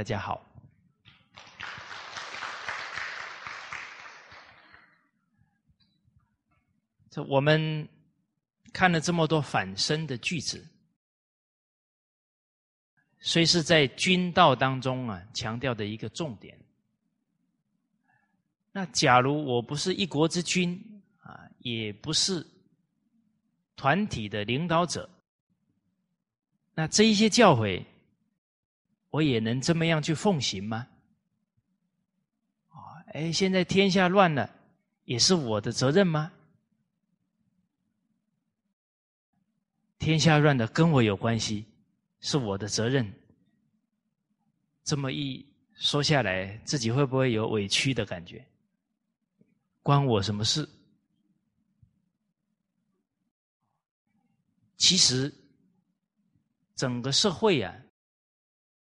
大家好。这我们看了这么多反身的句子，虽是在军道当中啊强调的一个重点。那假如我不是一国之君啊，也不是团体的领导者，那这一些教诲，我也能这么样去奉行吗？啊，哎，现在天下乱了，也是我的责任吗？天下乱的跟我有关系，是我的责任。这么一说下来，自己会不会有委屈的感觉？关我什么事？其实，整个社会啊，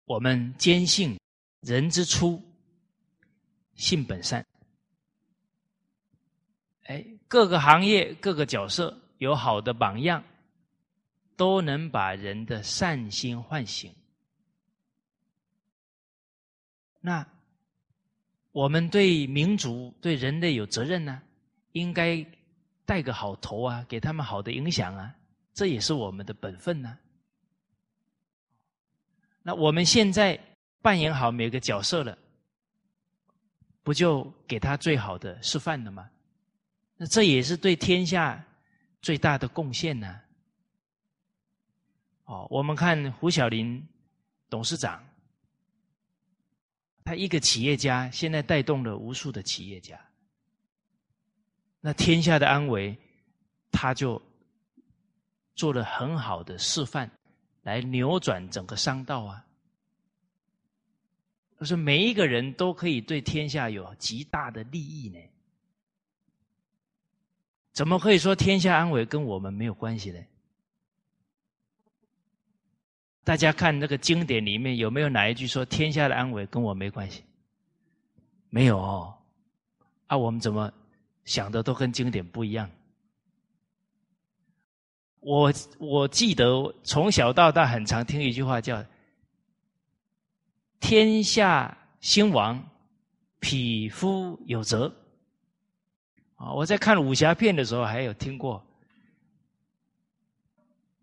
我们坚信人之初，性本善。哎，各个行业、各个角色有好的榜样。都能把人的善心唤醒。那我们对民族、对人类有责任呢？应该带个好头啊，给他们好的影响啊，这也是我们的本分呢。那我们现在扮演好每个角色了，不就给他最好的示范了吗？那这也是对天下最大的贡献呢。哦，我们看胡小林董事长，他一个企业家，现在带动了无数的企业家。那天下的安危，他就做了很好的示范，来扭转整个商道啊。他说，每一个人都可以对天下有极大的利益呢。怎么可以说天下安危跟我们没有关系呢？大家看那个经典里面有没有哪一句说天下的安危跟我没关系？没有哦，啊，我们怎么想的都跟经典不一样？我我记得从小到大很常听一句话叫“天下兴亡，匹夫有责”。啊，我在看武侠片的时候还有听过。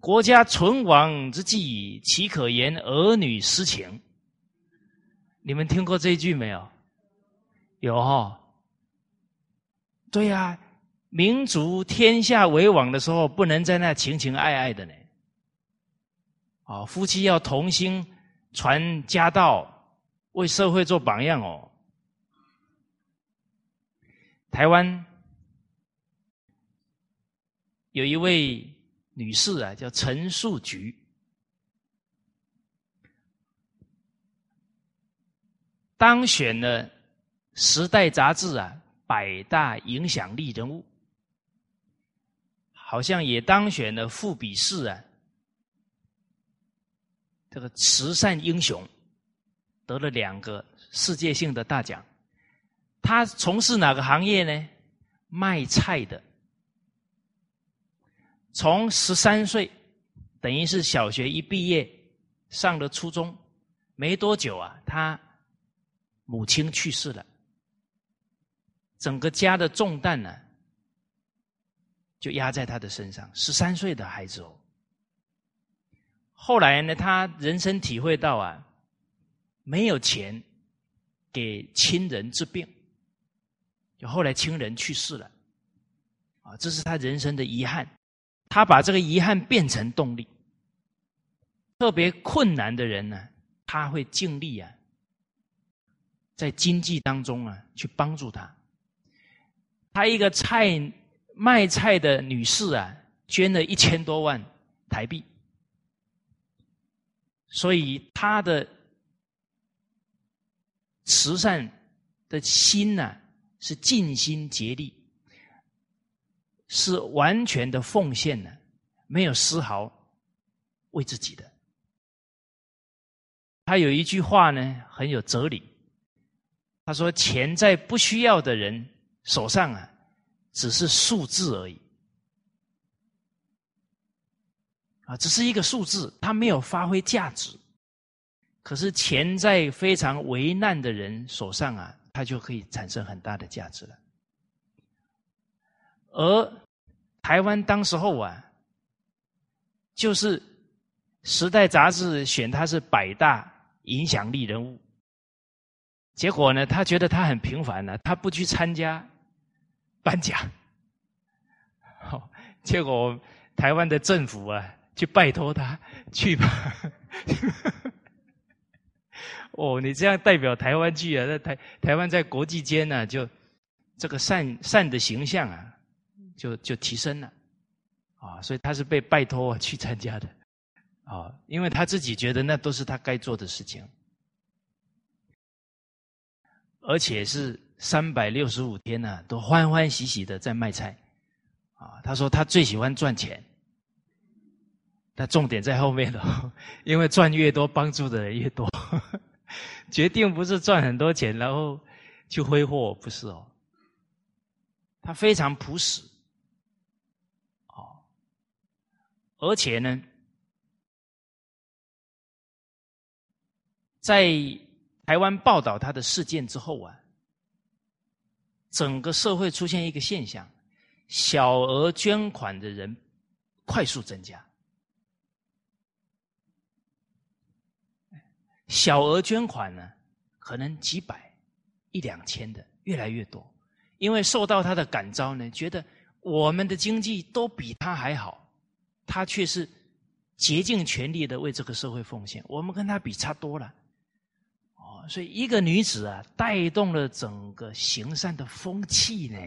国家存亡之际，岂可言儿女私情？你们听过这句没有？有哈？对呀，民族天下为王的时候，不能在那情情爱爱的呢。哦，夫妻要同心传家道，为社会做榜样哦。台湾有一位。女士啊，叫陈树菊，当选了《时代》杂志啊百大影响力人物，好像也当选了富比士啊这个慈善英雄，得了两个世界性的大奖。他从事哪个行业呢？卖菜的。从十三岁，等于是小学一毕业，上了初中，没多久啊，他母亲去世了，整个家的重担呢，就压在他的身上。十三岁的孩子哦，后来呢，他人生体会到啊，没有钱给亲人治病，就后来亲人去世了，啊，这是他人生的遗憾。他把这个遗憾变成动力。特别困难的人呢，他会尽力啊，在经济当中啊去帮助他。他一个菜卖菜的女士啊，捐了一千多万台币，所以他的慈善的心呢，是尽心竭力。是完全的奉献呢，没有丝毫为自己的。他有一句话呢，很有哲理。他说：“钱在不需要的人手上啊，只是数字而已，啊，只是一个数字，它没有发挥价值。可是钱在非常危难的人手上啊，它就可以产生很大的价值了。而台湾当时候啊，就是《时代》杂志选他是百大影响力人物，结果呢，他觉得他很平凡呢，他不去参加颁奖，好，结果台湾的政府啊，去拜托他去吧。哦，你这样代表台湾去啊？在台台湾在国际间呢，就这个善善的形象啊。就就提升了，啊，所以他是被拜托去参加的，啊，因为他自己觉得那都是他该做的事情，而且是三百六十五天呢，都欢欢喜喜的在卖菜，啊，他说他最喜欢赚钱，他重点在后面了，因为赚越多，帮助的人越多，决定不是赚很多钱然后去挥霍，不是哦，他非常朴实。哦而且呢，在台湾报道他的事件之后啊，整个社会出现一个现象：小额捐款的人快速增加。小额捐款呢，可能几百、一两千的越来越多，因为受到他的感召呢，觉得我们的经济都比他还好。他却是竭尽全力的为这个社会奉献，我们跟他比差多了。所以一个女子啊，带动了整个行善的风气呢，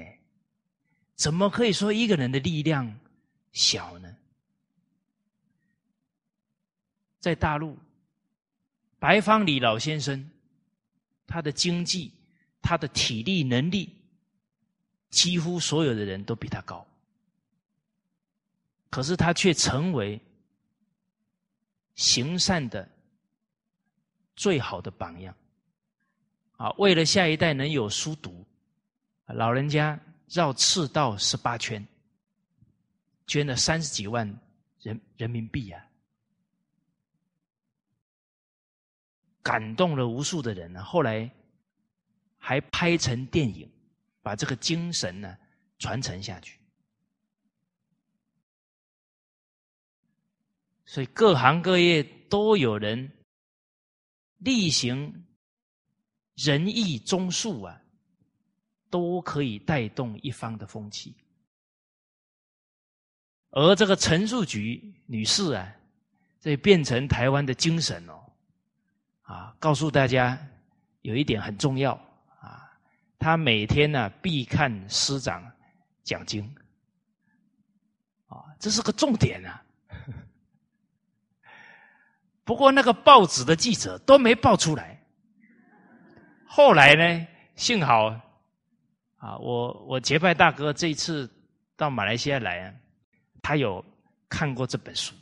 怎么可以说一个人的力量小呢？在大陆，白方礼老先生，他的经济、他的体力能力，几乎所有的人都比他高。可是他却成为行善的最好的榜样啊！为了下一代能有书读，老人家绕赤道十八圈，捐了三十几万人人民币啊，感动了无数的人呢。后来还拍成电影，把这个精神呢传承下去。所以各行各业都有人力行仁义忠恕啊，都可以带动一方的风气。而这个陈树菊女士啊，这变成台湾的精神哦，啊，告诉大家有一点很重要啊，她每天呢必看师长讲经，啊，这是个重点啊。不过那个报纸的记者都没报出来。后来呢，幸好啊，我我结拜大哥这一次到马来西亚来啊，他有看过这本书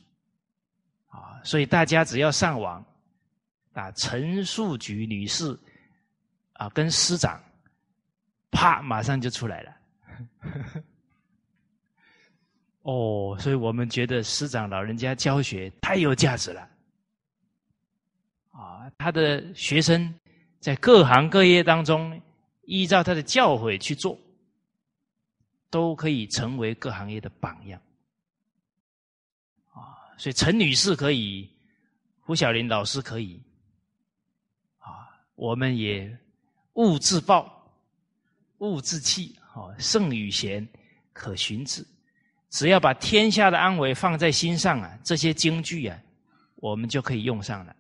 啊，所以大家只要上网啊，陈树菊女士啊跟师长，啪，马上就出来了。哦，所以我们觉得师长老人家教学太有价值了。啊，他的学生在各行各业当中，依照他的教诲去做，都可以成为各行业的榜样。啊，所以陈女士可以，胡小林老师可以，啊，我们也勿自暴，勿自弃，哦，圣与贤，可循之。只要把天下的安危放在心上啊，这些京剧啊，我们就可以用上了。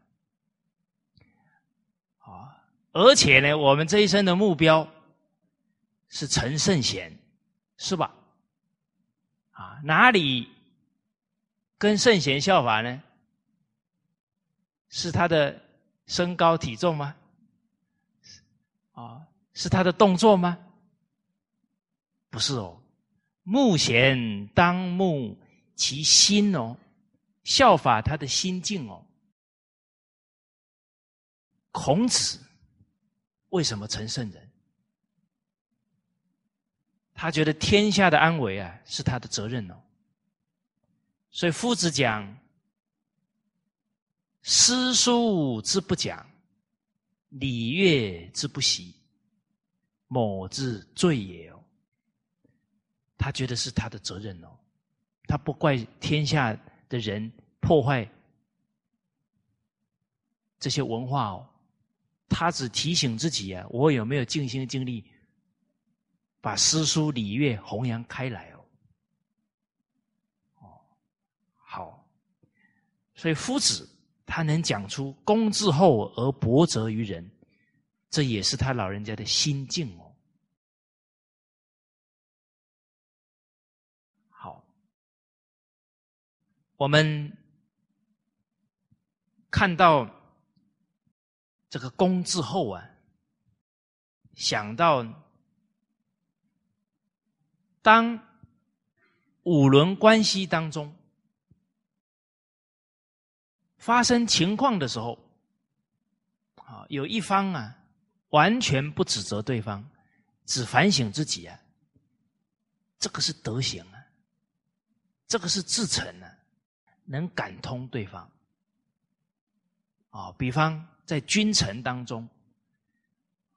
而且呢，我们这一生的目标是成圣贤，是吧？啊，哪里跟圣贤效法呢？是他的身高体重吗？啊，是他的动作吗？不是哦，目贤当目其心哦，效法他的心境哦。孔子。为什么成圣人？他觉得天下的安危啊是他的责任哦。所以夫子讲：“诗书之不讲，礼乐之不习，某之罪也哦。他觉得是他的责任哦，他不怪天下的人破坏这些文化哦，他只提醒自己啊，我有没有尽心尽力把诗书礼乐弘扬开来哦？哦，好，所以夫子他能讲出公自厚而薄责于人，这也是他老人家的心境哦。好我们看到这个“公”字后啊，想到当五伦关系当中发生情况的时候，啊，有一方啊完全不指责对方，只反省自己啊，这个是德行啊，这个是至诚啊。能感通对方，啊，比方在君臣当中，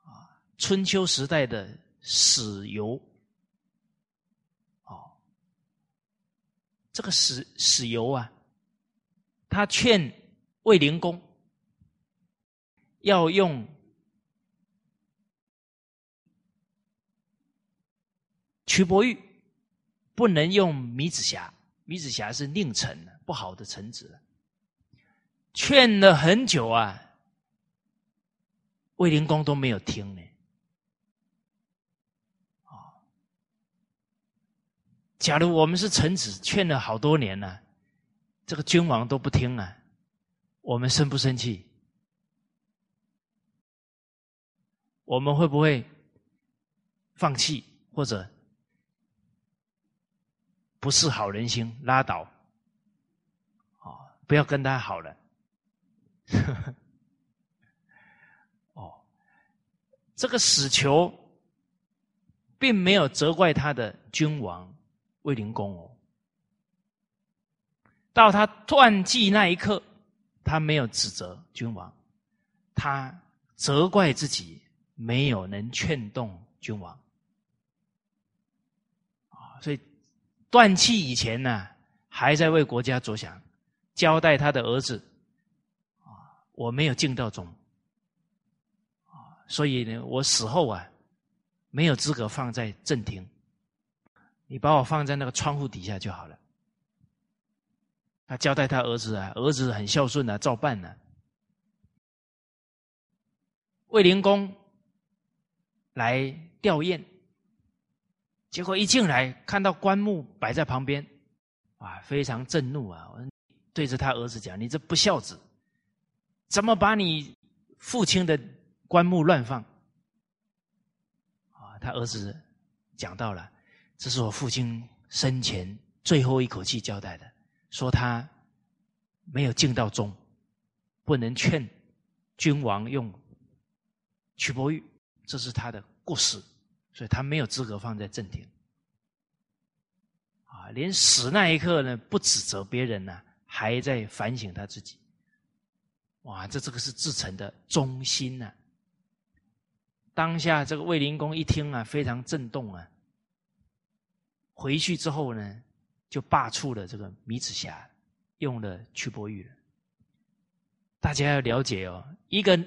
啊，春秋时代的史游，哦，这个史史游啊，他劝卫灵公要用瞿伯玉，不能用米子瑕，米子瑕是佞臣。不好的臣子，劝了很久啊，卫灵公都没有听呢。啊，假如我们是臣子，劝了好多年了，这个君王都不听啊，我们生不生气？我们会不会放弃或者不是好人心，拉倒？啊不要跟他好了。哦，这个死囚并没有责怪他的君王卫灵公哦。到他断气那一刻，他没有指责君王，他责怪自己没有能劝动君王。啊，所以断气以前呢，还在为国家着想。交代他的儿子，啊，我没有尽到忠，所以呢，我死后啊，没有资格放在正厅，你把我放在那个窗户底下就好了。他交代他儿子啊，儿子很孝顺啊，照办呢。卫灵公来吊唁，结果一进来看到棺木摆在旁边，啊，非常震怒啊！对着他儿子讲：“你这不孝子，怎么把你父亲的棺木乱放？”啊，他儿子讲到了：“这是我父亲生前最后一口气交代的，说他没有尽到忠，不能劝君王用曲伯玉，这是他的过失，所以他没有资格放在正厅。”啊，连死那一刻呢，不指责别人呢。还在反省他自己，哇！这这个是至诚的忠心呐。当下这个卫灵公一听啊，非常震动啊。回去之后呢，就罢黜了这个米子瑕，用了屈伯玉。大家要了解哦，一个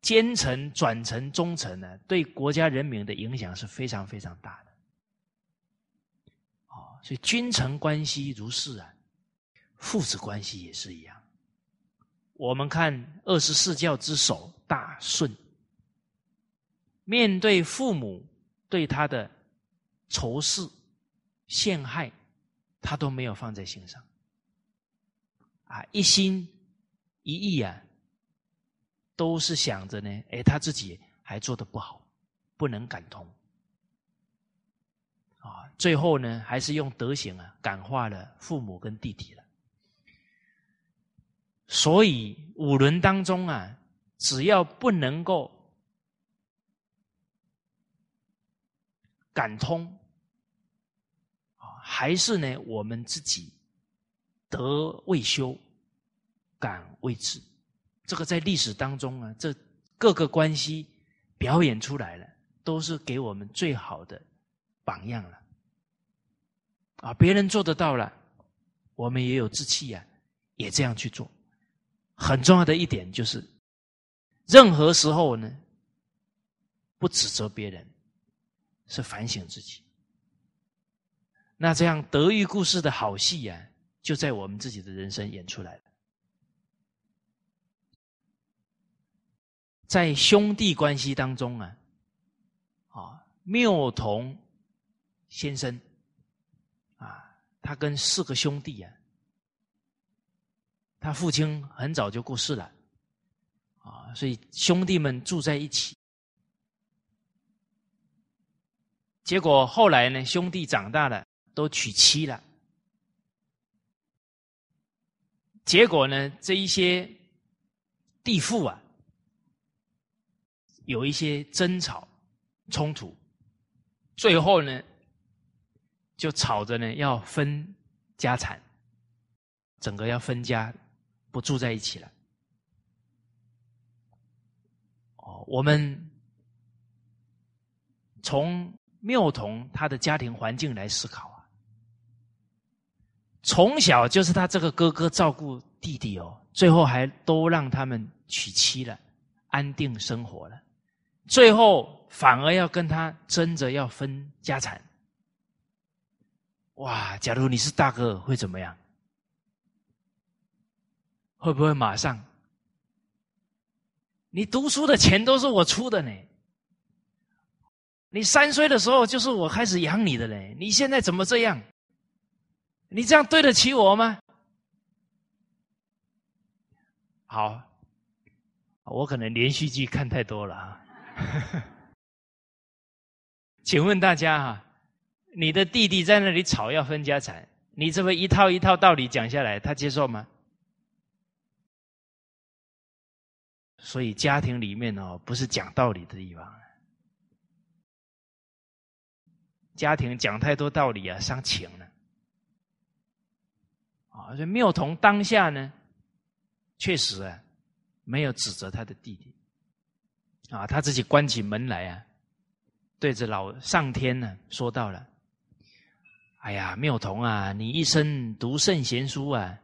奸臣转成忠臣呢，对国家人民的影响是非常非常大的。哦，所以君臣关系如是啊。父子关系也是一样。我们看二十四教之首大顺，面对父母对他的仇视、陷害，他都没有放在心上，啊，一心一意啊，都是想着呢，哎，他自己还做的不好，不能感通，啊，最后呢，还是用德行啊感化了父母跟弟弟了。所以五伦当中啊，只要不能够感通啊，还是呢我们自己德未修，敢为之。这个在历史当中啊，这各个关系表演出来了，都是给我们最好的榜样了。啊，别人做得到了，我们也有志气呀，也这样去做。很重要的一点就是，任何时候呢，不指责别人，是反省自己。那这样德育故事的好戏呀，就在我们自己的人生演出来了。在兄弟关系当中啊，啊，缪同先生啊，他跟四个兄弟啊，他父亲很早就过世了啊，所以兄弟们住在一起。结果后来呢，兄弟长大了，都娶妻了。结果呢，这一些弟妇啊。有一些争吵、冲突，最后呢，就吵着呢要分家产，整个要分家，不住在一起了。哦，我们从缪同他的家庭环境来思考啊，从小就是他这个哥哥照顾弟弟哦，最后还都让他们娶妻了，安定生活了。最后反而要跟他争着要分家产，哇！假如你是大哥，会怎么样？会不会马上？你读书的钱都是我出的呢，你三岁的时候就是我开始养你的嘞，你现在怎么这样？你这样对得起我吗？好，我可能连续剧看太多了啊。请问大家哈，你的弟弟在那里吵要分家产，你这么一套一套道理讲下来，他接受吗？所以家庭里面哦，不是讲道理的地方，家庭讲太多道理啊，伤情了。啊，这缪同当下呢，确实啊，没有指责他的弟弟。啊，他自己关起门来啊，对着老上天呢说到了：“哎呀，妙童啊，你一生读圣贤书啊，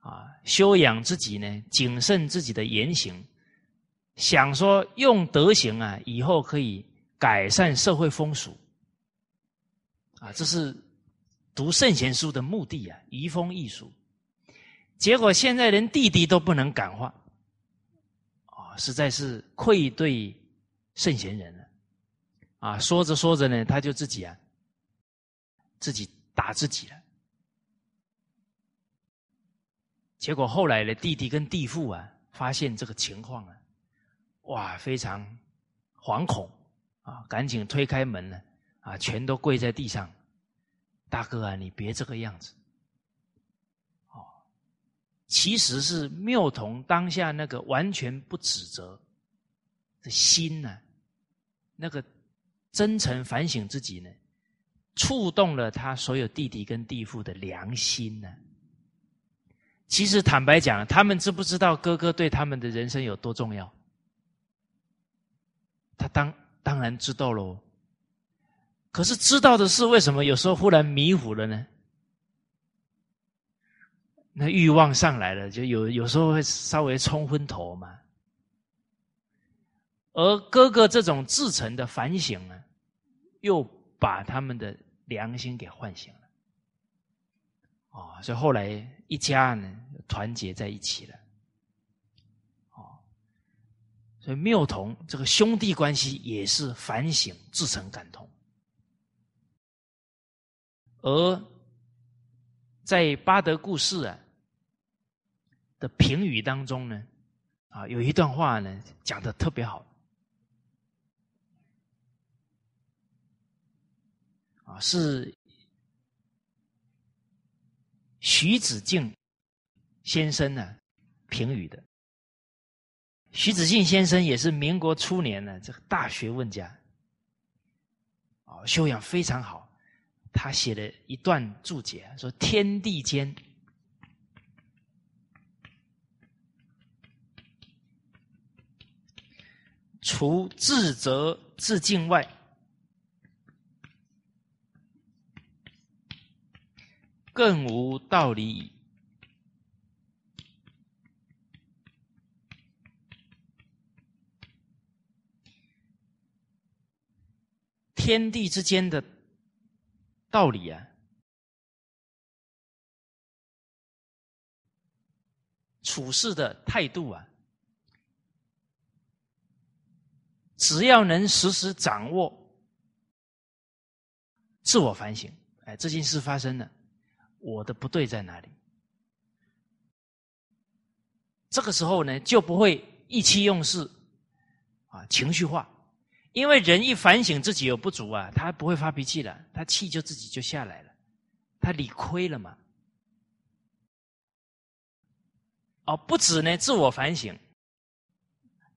啊，修养自己呢，谨慎自己的言行，想说用德行啊，以后可以改善社会风俗。啊，这是读圣贤书的目的啊，移风易俗。结果现在连弟弟都不能感化。”啊实在是愧对圣贤人了，啊！说着说着呢，他就自己啊，自己打自己了。结果后来呢，弟弟跟弟父啊，发现这个情况啊，哇，非常惶恐啊，赶紧推开门呢，啊全都跪在地上，大哥啊，你别这个样子。哦其实是缪同当下那个完全不指责的心呢，那个真诚反省自己呢，触动了他所有弟弟跟弟妇的良心呢。其实坦白讲，他们知不知道哥哥对他们的人生有多重要？他当当然知道喽。可是知道的是，为什么有时候忽然迷糊了呢？那欲望上来了，就有有时候会稍微冲昏头嘛。而哥哥这种自诚的反省呢，又把他们的良心给唤醒了。哦，所以后来一家呢团结在一起了。哦，所以缪同这个兄弟关系也是反省自诚感同，而在巴德故事啊。的评语当中呢，啊，有一段话呢讲的特别好，啊，是徐子敬先生呢评语的。徐子敬先生也是民国初年呢这个大学问家，啊，修养非常好。他写了一段注解说天地间。除自责自敬外更无道理。天地之间的道理啊，处事的态度啊，只要能时时掌握自我反省，哎，这件事发生了，我的不对在哪里？这个时候呢，就不会意气用事，啊，情绪化。因为人一反省自己有不足啊，他不会发脾气了，他气就自己就下来了，他理亏了嘛。哦，不止呢，自我反省，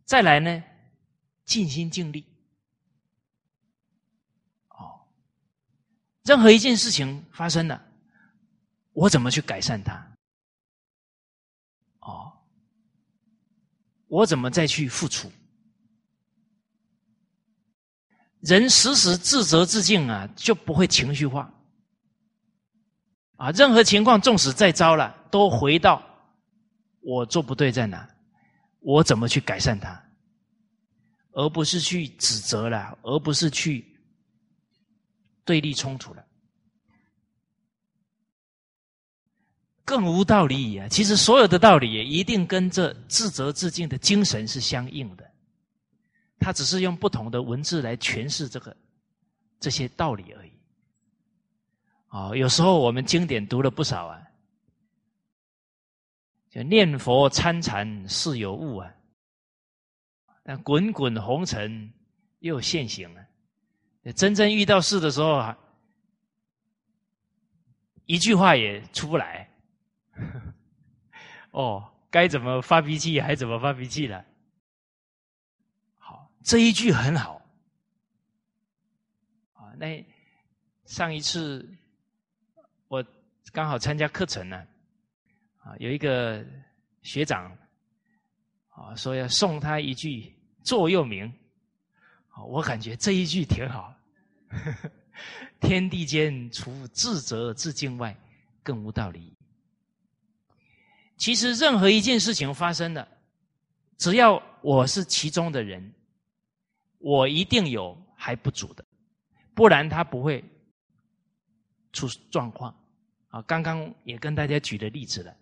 再来呢，尽心尽力。哦，任何一件事情发生了，我怎么去改善它？哦，我怎么再去付出？人时时自责自敬啊，就不会情绪化。啊，任何情况，纵使再糟了，都回到我做不对在哪，我怎么去改善它，而不是去指责了，而不是去对立冲突了，更无道理啊！其实所有的道理也一定跟这自责自敬的精神是相应的。他只是用不同的文字来诠释这个这些道理而已。哦，有时候我们经典读了不少啊，就念佛参禅是有悟啊，但滚滚红尘又现形啊。真正遇到事的时候啊，一句话也出不来。哦，该怎么发脾气还怎么发脾气了。这一句很好，啊，那上一次我刚好参加课程呢，啊，有一个学长啊说要送他一句座右铭，我感觉这一句挺好，天地间除自责自敬外，更无道理。其实任何一件事情发生了，只要我是其中的人。我一定有还不足的，不然他不会出状况。啊，刚刚也跟大家举的例子了。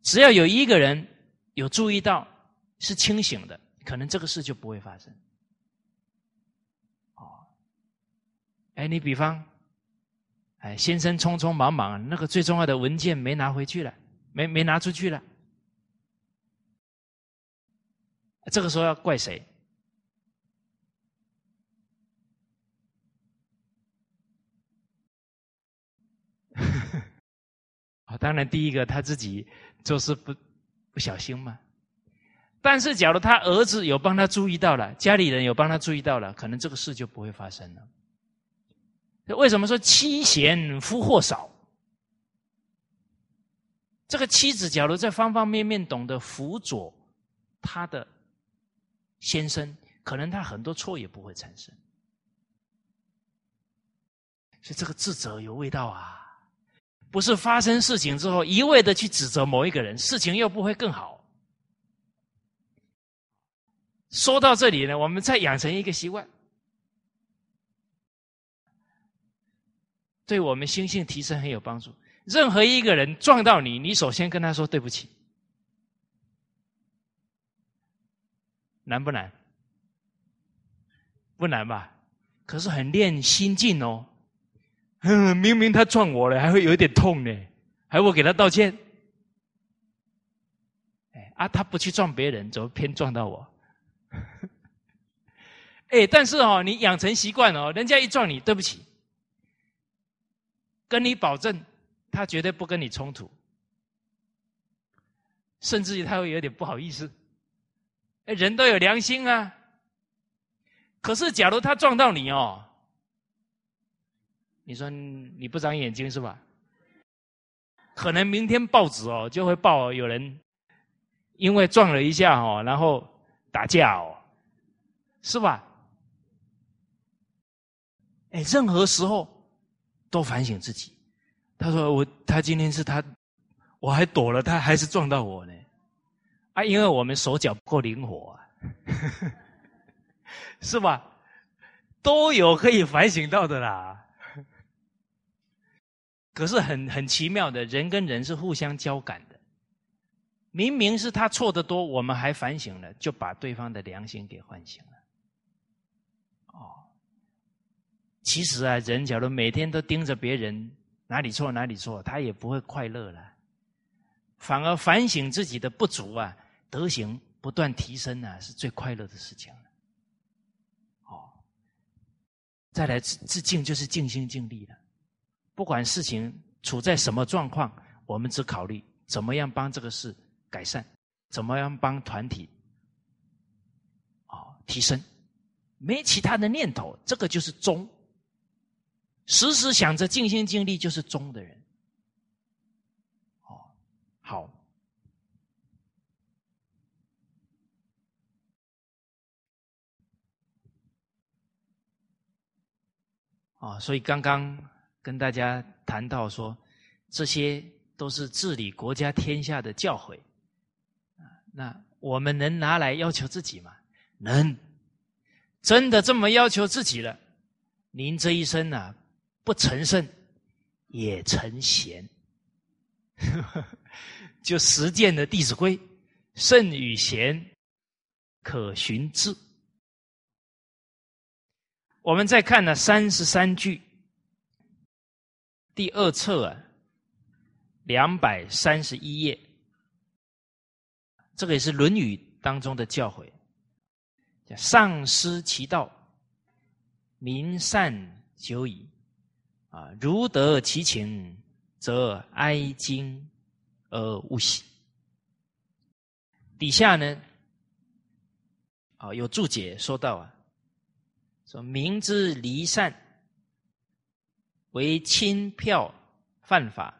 只要有一个人有注意到是清醒的，可能这个事就不会发生。哦，哎，你比方，哎，先生匆匆忙忙，那个最重要的文件没拿回去了，没没拿出去了，这个时候要怪谁？啊，当然，第一个他自己做事不不小心嘛。但是，假如他儿子有帮他注意到了，家里人有帮他注意到了，可能这个事就不会发生了。为什么说妻贤夫祸少？这个妻子假如在方方面面懂得辅佐他的先生，可能他很多错也不会产生。所以，这个自责有味道啊。不是发生事情之后一味的去指责某一个人，事情又不会更好。说到这里呢，我们再养成一个习惯，对我们心性提升很有帮助。任何一个人撞到你，你首先跟他说对不起，难不难？不难吧？可是很练心境哦。嗯，明明他撞我了，还会有一点痛呢，还我给他道歉。啊，他不去撞别人，怎么偏撞到我？哎，但是哦，你养成习惯哦，人家一撞你，对不起，跟你保证，他绝对不跟你冲突，甚至于他会有点不好意思。哎，人都有良心啊。可是，假如他撞到你哦。你说你不长眼睛是吧？可能明天报纸哦就会报有人因为撞了一下哦，然后打架哦，是吧？哎，任何时候都反省自己。他说：“我他今天是他，我还躲了，他还是撞到我呢。”啊，因为我们手脚不够灵活啊，是吧？都有可以反省到的啦。可是很很奇妙的，人跟人是互相交感的。明明是他错的多，我们还反省了，就把对方的良心给唤醒了。哦，其实啊，人假如每天都盯着别人哪里错哪里错，他也不会快乐了。反而反省自己的不足啊，德行不断提升啊，是最快乐的事情了。哦，再来致致敬，就是尽心尽力了。不管事情处在什么状况，我们只考虑怎么样帮这个事。改善，怎么样帮团体啊提升？没其他的念头，这个就是忠。时时想着尽心尽力，就是忠的人。哦，好。啊，所以刚刚跟大家谈到说，这些都是治理国家天下的教诲。那我们能拿来要求自己吗？能，真的这么要求自己了，您这一生啊，不成圣也成贤，就实践的《弟子规》，圣与贤，可循之。我们再看呢，三十三句，第二册啊，两百三十一页。这个也是《论语》当中的教诲，叫“上失其道，民善久矣。啊，如得其情，则哀矜而勿喜。”底下呢，啊，有注解说到啊，说明之离善为轻票犯法，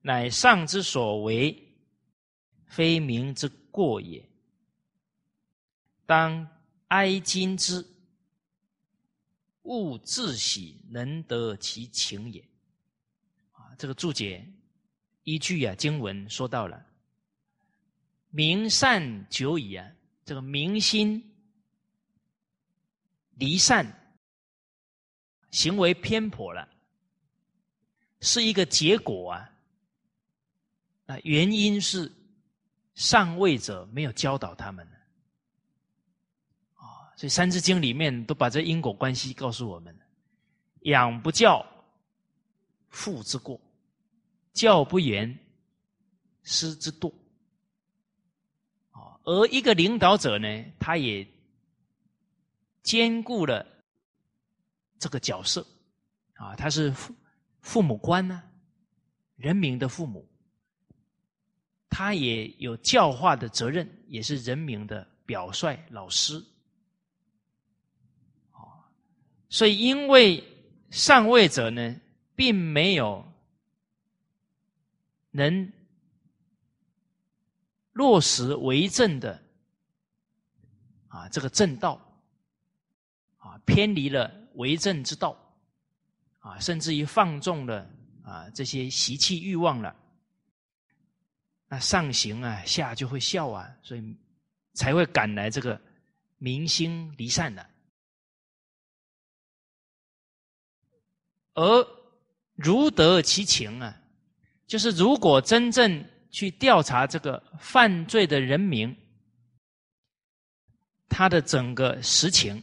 乃上之所为。非民之过也，当哀今之，勿自喜能得其情也。啊，这个注解依据啊经文说到了，民善久矣啊，这个民心离善，行为偏颇了，是一个结果啊。啊，原因是。上位者没有教导他们，啊，所以《三字经》里面都把这因果关系告诉我们：养不教，父之过；教不严，师之惰。而一个领导者呢，他也兼顾了这个角色，啊，他是父父母官呢，人民的父母。他也有教化的责任，也是人民的表率老师。啊所以因为上位者呢，并没有能落实为政的啊这个正道，啊偏离了为政之道，啊甚至于放纵了啊这些习气欲望了。那上行啊，下就会笑啊，所以才会赶来这个民心离散的。而如得其情啊，就是如果真正去调查这个犯罪的人民，他的整个实情，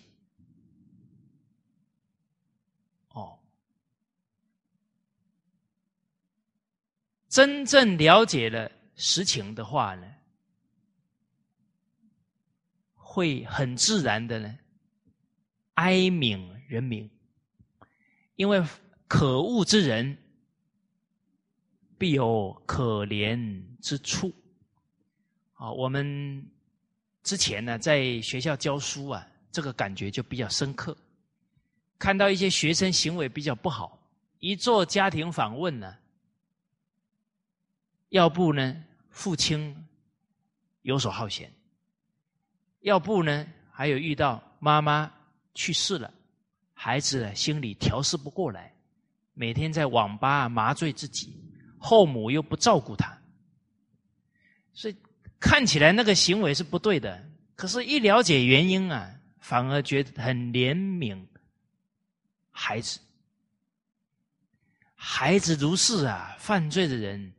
哦，真正了解了。实情的话呢，会很自然的呢，哀悯人民，因为可恶之人必有可怜之处。啊，我们之前呢在学校教书啊，这个感觉就比较深刻。看到一些学生行为比较不好，一做家庭访问呢，要不呢？父亲游手好闲，要不呢还有遇到妈妈去世了，孩子心里调试不过来，每天在网吧麻醉自己，后母又不照顾他，所以看起来那个行为是不对的。可是，一了解原因啊，反而觉得很怜悯孩子。孩子如是啊，犯罪的人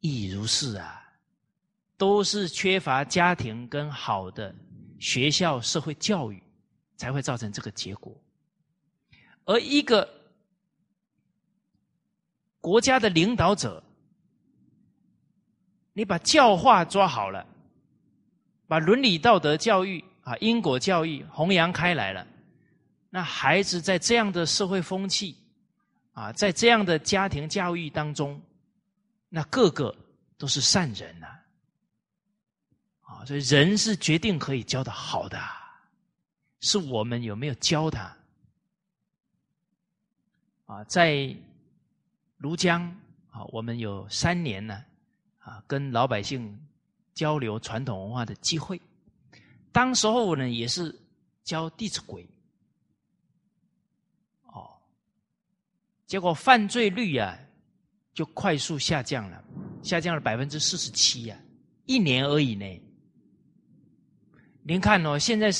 亦如是啊，都是缺乏家庭跟好的。学校、社会教育才会造成这个结果，而一个国家的领导者，你把教化抓好了，把伦理道德教育啊、因果教育弘扬开来了，那孩子在这样的社会风气啊，在这样的家庭教育当中，那个个都是善人呐。啊，所以人是决定可以教的好的，是我们有没有教他。啊，在庐江啊，我们有三年呢，啊，跟老百姓交流传统文化的机会。当时候呢，也是教《弟子规》，哦，结果犯罪率啊，就快速下降了，下降了百分之四十七呀，一年而已呢。您看哦，现在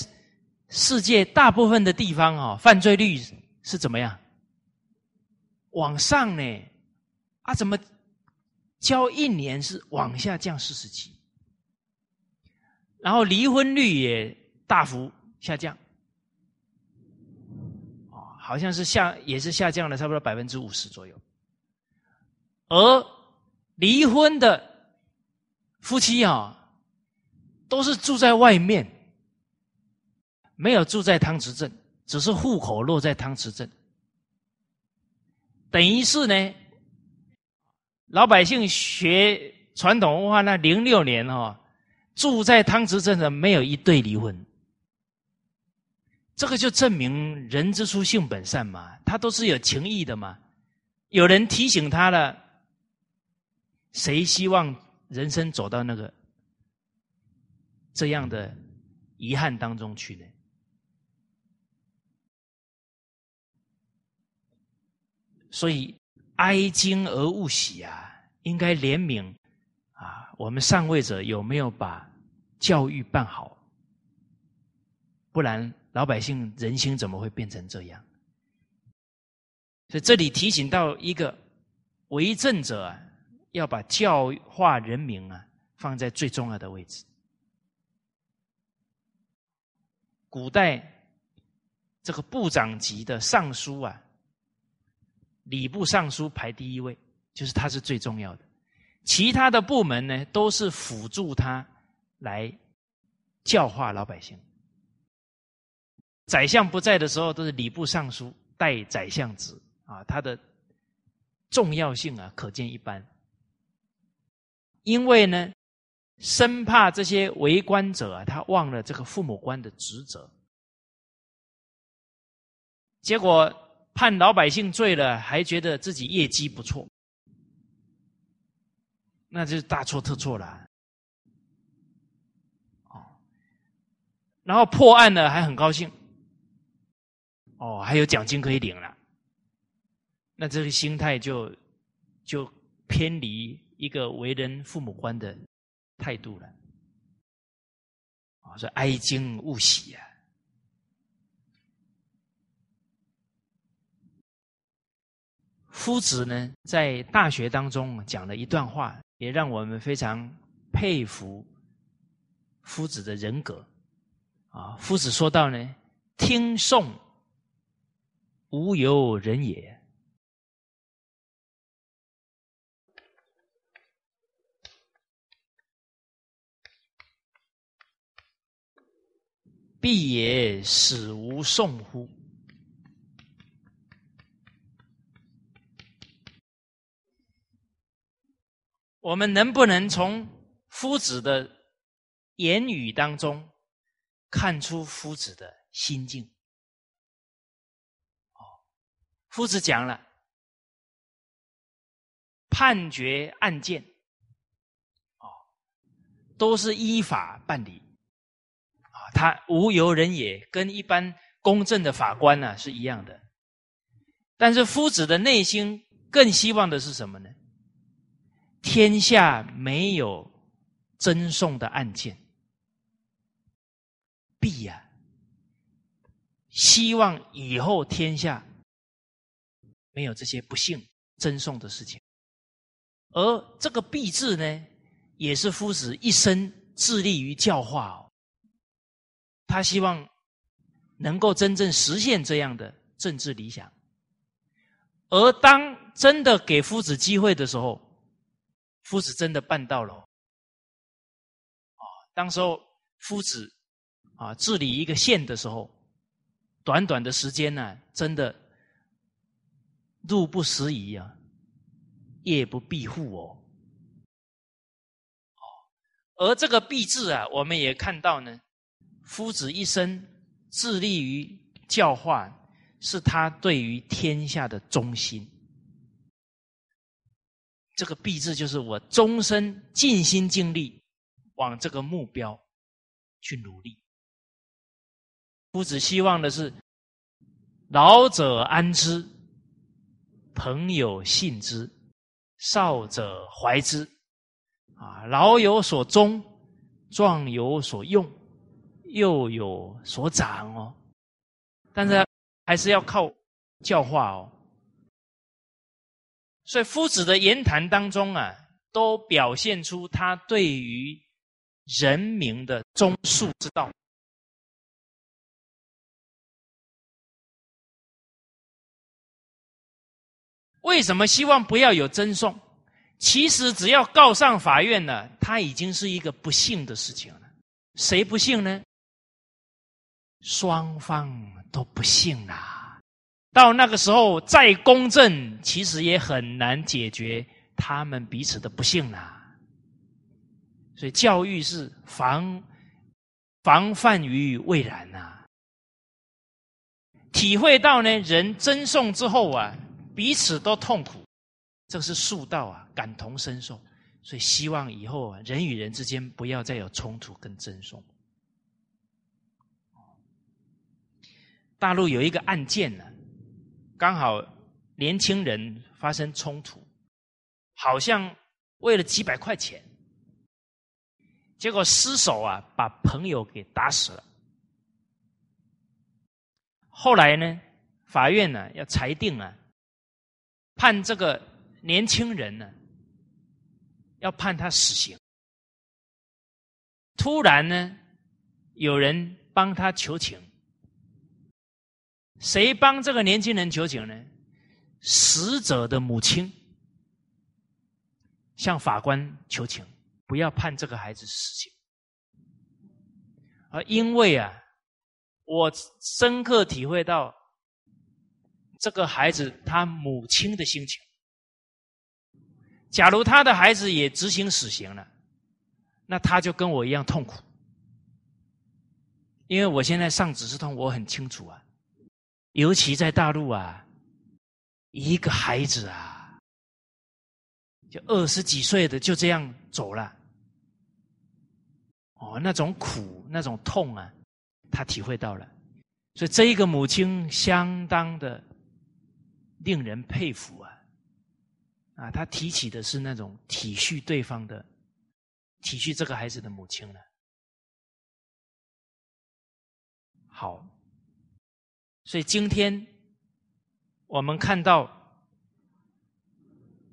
世界大部分的地方哦，犯罪率是怎么样？往上呢？啊，怎么交一年是往下降四十七？然后离婚率也大幅下降，哦，好像是下也是下降了差不多百分之五十左右。而离婚的夫妻啊，都是住在外面。没有住在汤池镇，只是户口落在汤池镇，等于是呢，老百姓学传统文化那零六年哦，住在汤池镇的没有一对离婚，这个就证明人之初性本善嘛，他都是有情义的嘛，有人提醒他了，谁希望人生走到那个这样的遗憾当中去呢？所以哀惊而勿喜啊，应该怜悯啊！我们上位者有没有把教育办好？不然老百姓人心怎么会变成这样？所以这里提醒到一个为政者啊，要把教化人民啊放在最重要的位置。古代这个部长级的尚书啊。礼部尚书排第一位，就是他是最重要的。其他的部门呢，都是辅助他来教化老百姓。宰相不在的时候，都是礼部尚书代宰相职啊，他的重要性啊，可见一斑。因为呢，生怕这些为官者啊，他忘了这个父母官的职责，结果。判老百姓罪了，还觉得自己业绩不错，那就大错特错了。哦，然后破案了还很高兴，哦，还有奖金可以领了，那这个心态就就偏离一个为人父母官的态度了。啊，说哀惊勿喜啊。夫子呢，在大学当中讲了一段话，也让我们非常佩服夫子的人格。啊，夫子说到呢：“听讼，无由人也；必也死无送乎？”我们能不能从夫子的言语当中看出夫子的心境？哦，夫子讲了，判决案件，哦，都是依法办理，他无由人也，跟一般公正的法官呢是一样的。但是夫子的内心更希望的是什么呢？天下没有争讼的案件，必呀，希望以后天下没有这些不幸争讼的事情。而这个“必”字呢，也是夫子一生致力于教化哦。他希望能够真正实现这样的政治理想。而当真的给夫子机会的时候，夫子真的办到了。啊，当时候夫子啊治理一个县的时候，短短的时间呢，真的路不拾遗啊，夜不闭户哦。哦，而这个“闭”字啊，我们也看到呢，夫子一生致力于教化。是他对于天下的忠心，这个“必”字就是我终身尽心尽力往这个目标去努力。夫子希望的是老者安之，朋友信之，少者怀之。啊，老有所终，壮有所用，幼有所长哦。但是。还是要靠教化哦，所以夫子的言谈当中啊，都表现出他对于人民的忠恕之道。为什么希望不要有争讼？其实只要告上法院呢，他已经是一个不幸的事情了。谁不幸呢？双方。都不幸啦，到那个时候再公正，其实也很难解决他们彼此的不幸啦。所以教育是防防范于未然呐。体会到呢，人争讼之后啊，彼此都痛苦，这是术道啊，感同身受。所以希望以后啊，人与人之间不要再有冲突跟争讼。大陆有一个案件呢，刚好年轻人发生冲突，好像为了几百块钱，结果失手啊，把朋友给打死了。后来呢，法院呢要裁定啊，判这个年轻人呢，要判他死刑。突然呢，有人帮他求情。谁帮这个年轻人求情呢？死者的母亲向法官求情，不要判这个孩子死刑。而因为啊，我深刻体会到这个孩子他母亲的心情。假如他的孩子也执行死刑了，那他就跟我一样痛苦。因为我现在上指示痛，我很清楚啊。尤其在大陆啊，一个孩子啊，就二十几岁的就这样走了，哦，那种苦，那种痛啊，他体会到了，所以这一个母亲相当的令人佩服啊，啊，他提起的是那种体恤对方的，体恤这个孩子的母亲了，好。所以今天我们看到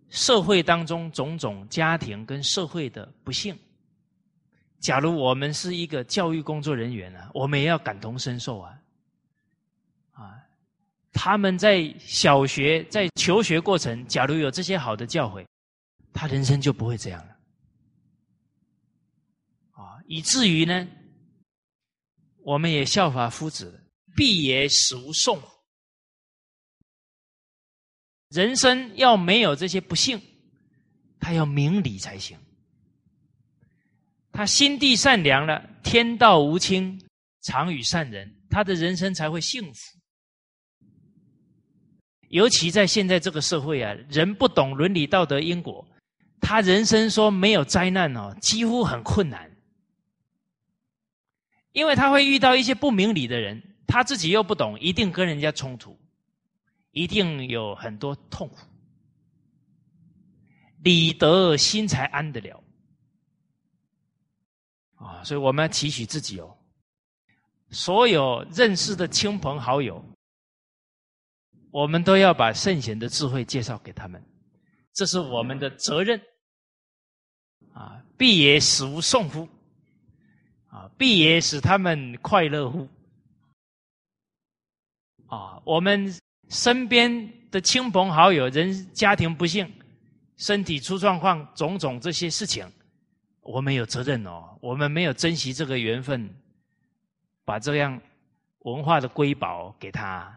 社会当中种种家庭跟社会的不幸，假如我们是一个教育工作人员啊，我们也要感同身受啊！啊，他们在小学在求学过程，假如有这些好的教诲，他人生就不会这样了啊！以至于呢，我们也效法夫子。必也死无送。人生要没有这些不幸，他要明理才行。他心地善良了，天道无亲，常与善人，他的人生才会幸福。尤其在现在这个社会啊，人不懂伦理道德因果，他人生说没有灾难哦，几乎很困难。因为他会遇到一些不明理的人，他自己又不懂，一定跟人家冲突，一定有很多痛苦。理得心才安得了啊！所以我们要提醒自己哦，所有认识的亲朋好友，我们都要把圣贤的智慧介绍给他们，这是我们的责任啊！必也使无送乎？啊，必也使他们快乐乎？啊，我们身边的亲朋好友，人家庭不幸。身体出状况，种种这些事情，我们有责任哦。我们没有珍惜这个缘分，把这样文化的瑰宝给他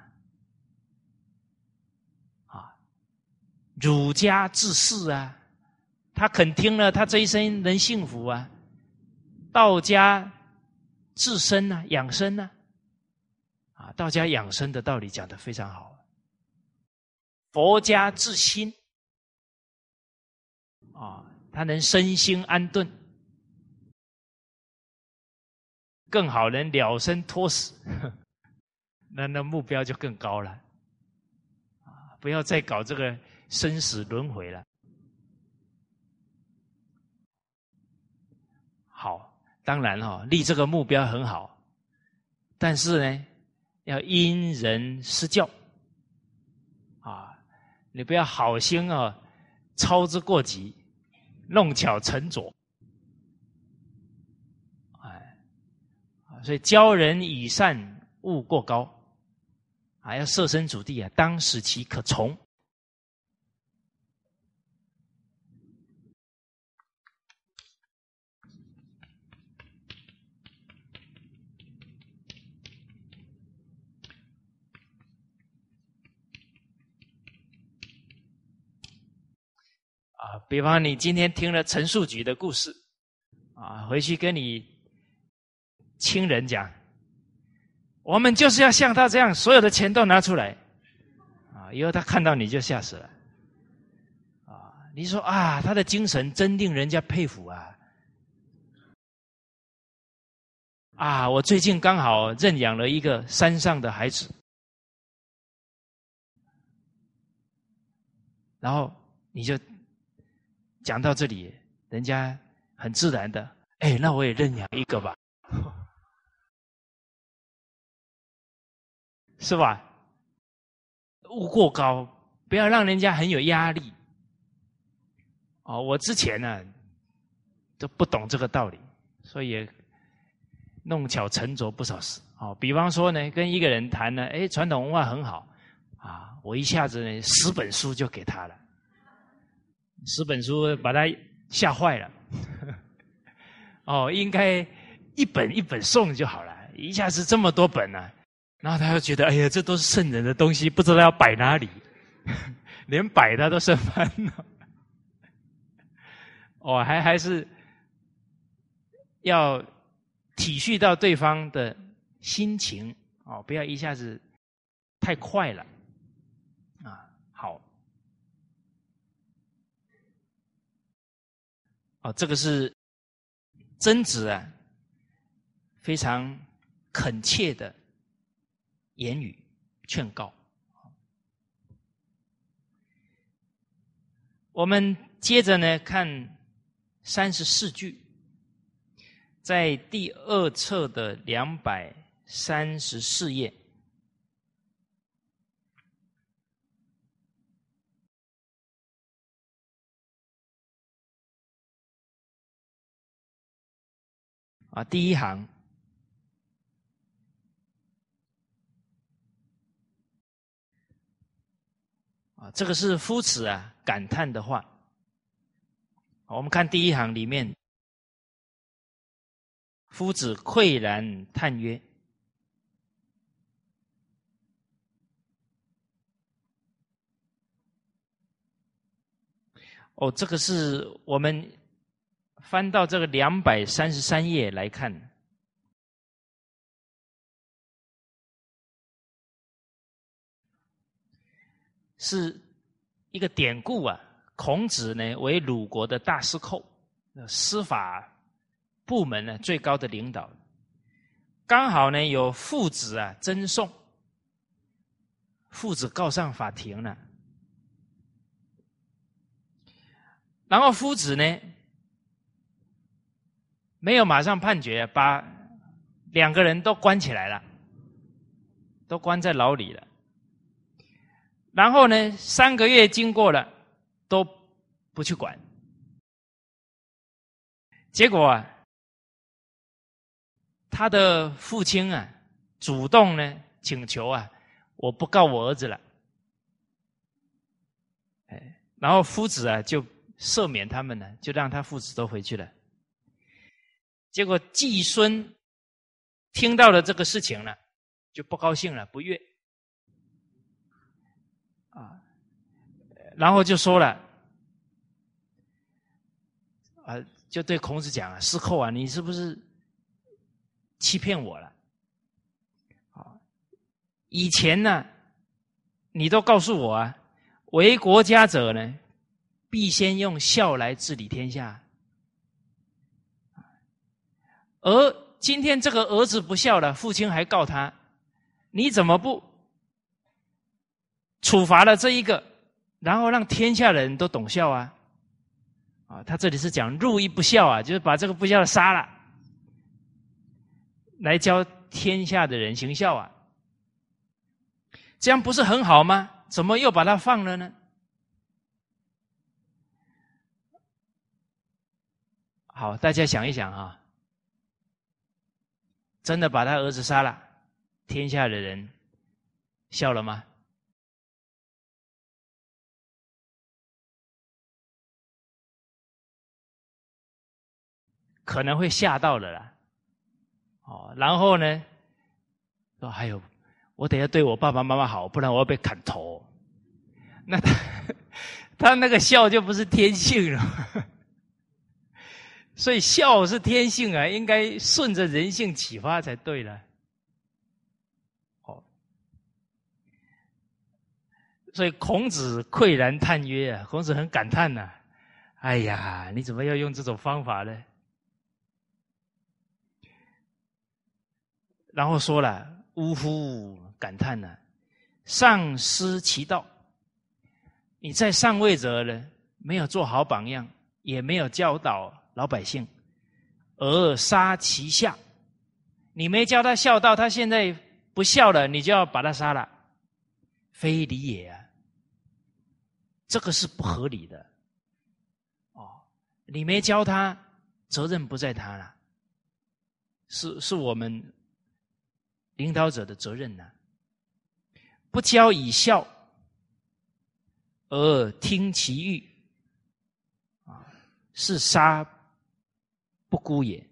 啊，儒家治世啊，他肯听了，他这一生能幸福啊。道家治身啊，养生呢，啊，啊道家养生的道理讲的非常好。佛家治心。啊，他能身心安顿，更好能了生脱死，那那目标就更高了。啊，不要再搞这个生死轮回了。好，当然哈，立这个目标很好，但是呢，要因人施教。啊，你不要好心啊，操之过急。弄巧成拙，哎，所以教人以善勿过高，还要设身处地啊，当使其可从。啊，比方你今天听了陈树菊的故事，啊，回去跟你亲人讲，我们就是要像他这样，所有的钱都拿出来，啊，以后他看到你就吓死了，啊，你说啊，他的精神真令人家佩服啊，啊，我最近刚好认养了一个山上的孩子，然后你就。讲到这里，人家很自然的，哎，那我也认养一个吧，是吧？勿过高，不要让人家很有压力。哦，我之前呢都不懂这个道理，所以弄巧成拙不少事。哦，比方说呢，跟一个人谈呢，哎，传统文化很好，啊，我一下子呢十本书就给他了。十本书把他吓坏了，哦，应该一本一本送就好了，一下子这么多本呢，然后他又觉得，哎呀，这都是圣人的东西，不知道要摆哪里，连摆他都生烦恼。哦，还还是要体恤到对方的心情，哦，不要一下子太快了，啊，好。哦，这个是曾子啊，非常恳切的言语劝告。我们接着呢看三十四句，在第二册的两百三十四页。啊，第一行啊，这个是夫子啊感叹的话。我们看第一行里面，夫子喟然叹曰：“哦，这个是我们。”翻到这个两百三十三页来看，是一个典故啊。孔子呢为鲁国的大司寇，司法部门呢最高的领导。刚好呢有父子啊争讼，父子告上法庭了，然后夫子呢没有马上判决，把两个人都关起来了，都关在牢里了。然后呢，三个月经过了，都不去管。结果啊，他的父亲啊，主动呢请求啊，我不告我儿子了。哎，然后夫子啊就赦免他们了，就让他父子都回去了。结果季孙听到了这个事情了，就不高兴了，不悦。啊，然后就说了，啊，就对孔子讲啊，师寇啊，你是不是欺骗我了？啊，以前呢，你都告诉我啊，为国家者呢，必先用孝来治理天下，而今天这个儿子不孝了，父亲还告他，你怎么不？处罚了这一个，然后让天下人都懂孝啊！啊，他这里是讲入一不孝啊，就是把这个不孝的杀了，来教天下的人行孝啊。这样不是很好吗？怎么又把他放了呢？好，大家想一想啊，真的把他儿子杀了，天下的人笑了吗？可能会吓到了啦，哦，然后呢，说还有，我等下对我爸爸妈妈好，不然我要被砍头。那他 他那个笑就不是天性了，所以孝是天性啊，应该顺着人性启发才对了。哦，所以孔子喟然叹曰：“啊，孔子很感叹呐，哎呀，你怎么要用这种方法呢？”然后说了，呜呼，感叹呢，丧失其道。你在上位者呢，没有做好榜样，也没有教导老百姓，而杀其下。你没教他孝道，他现在不孝了，你就要把他杀了，非礼也啊！这个是不合理的。哦，你没教他，责任不在他了，是是我们。领导者的责任呢？不教以孝，而听其欲，啊，是杀不孤也。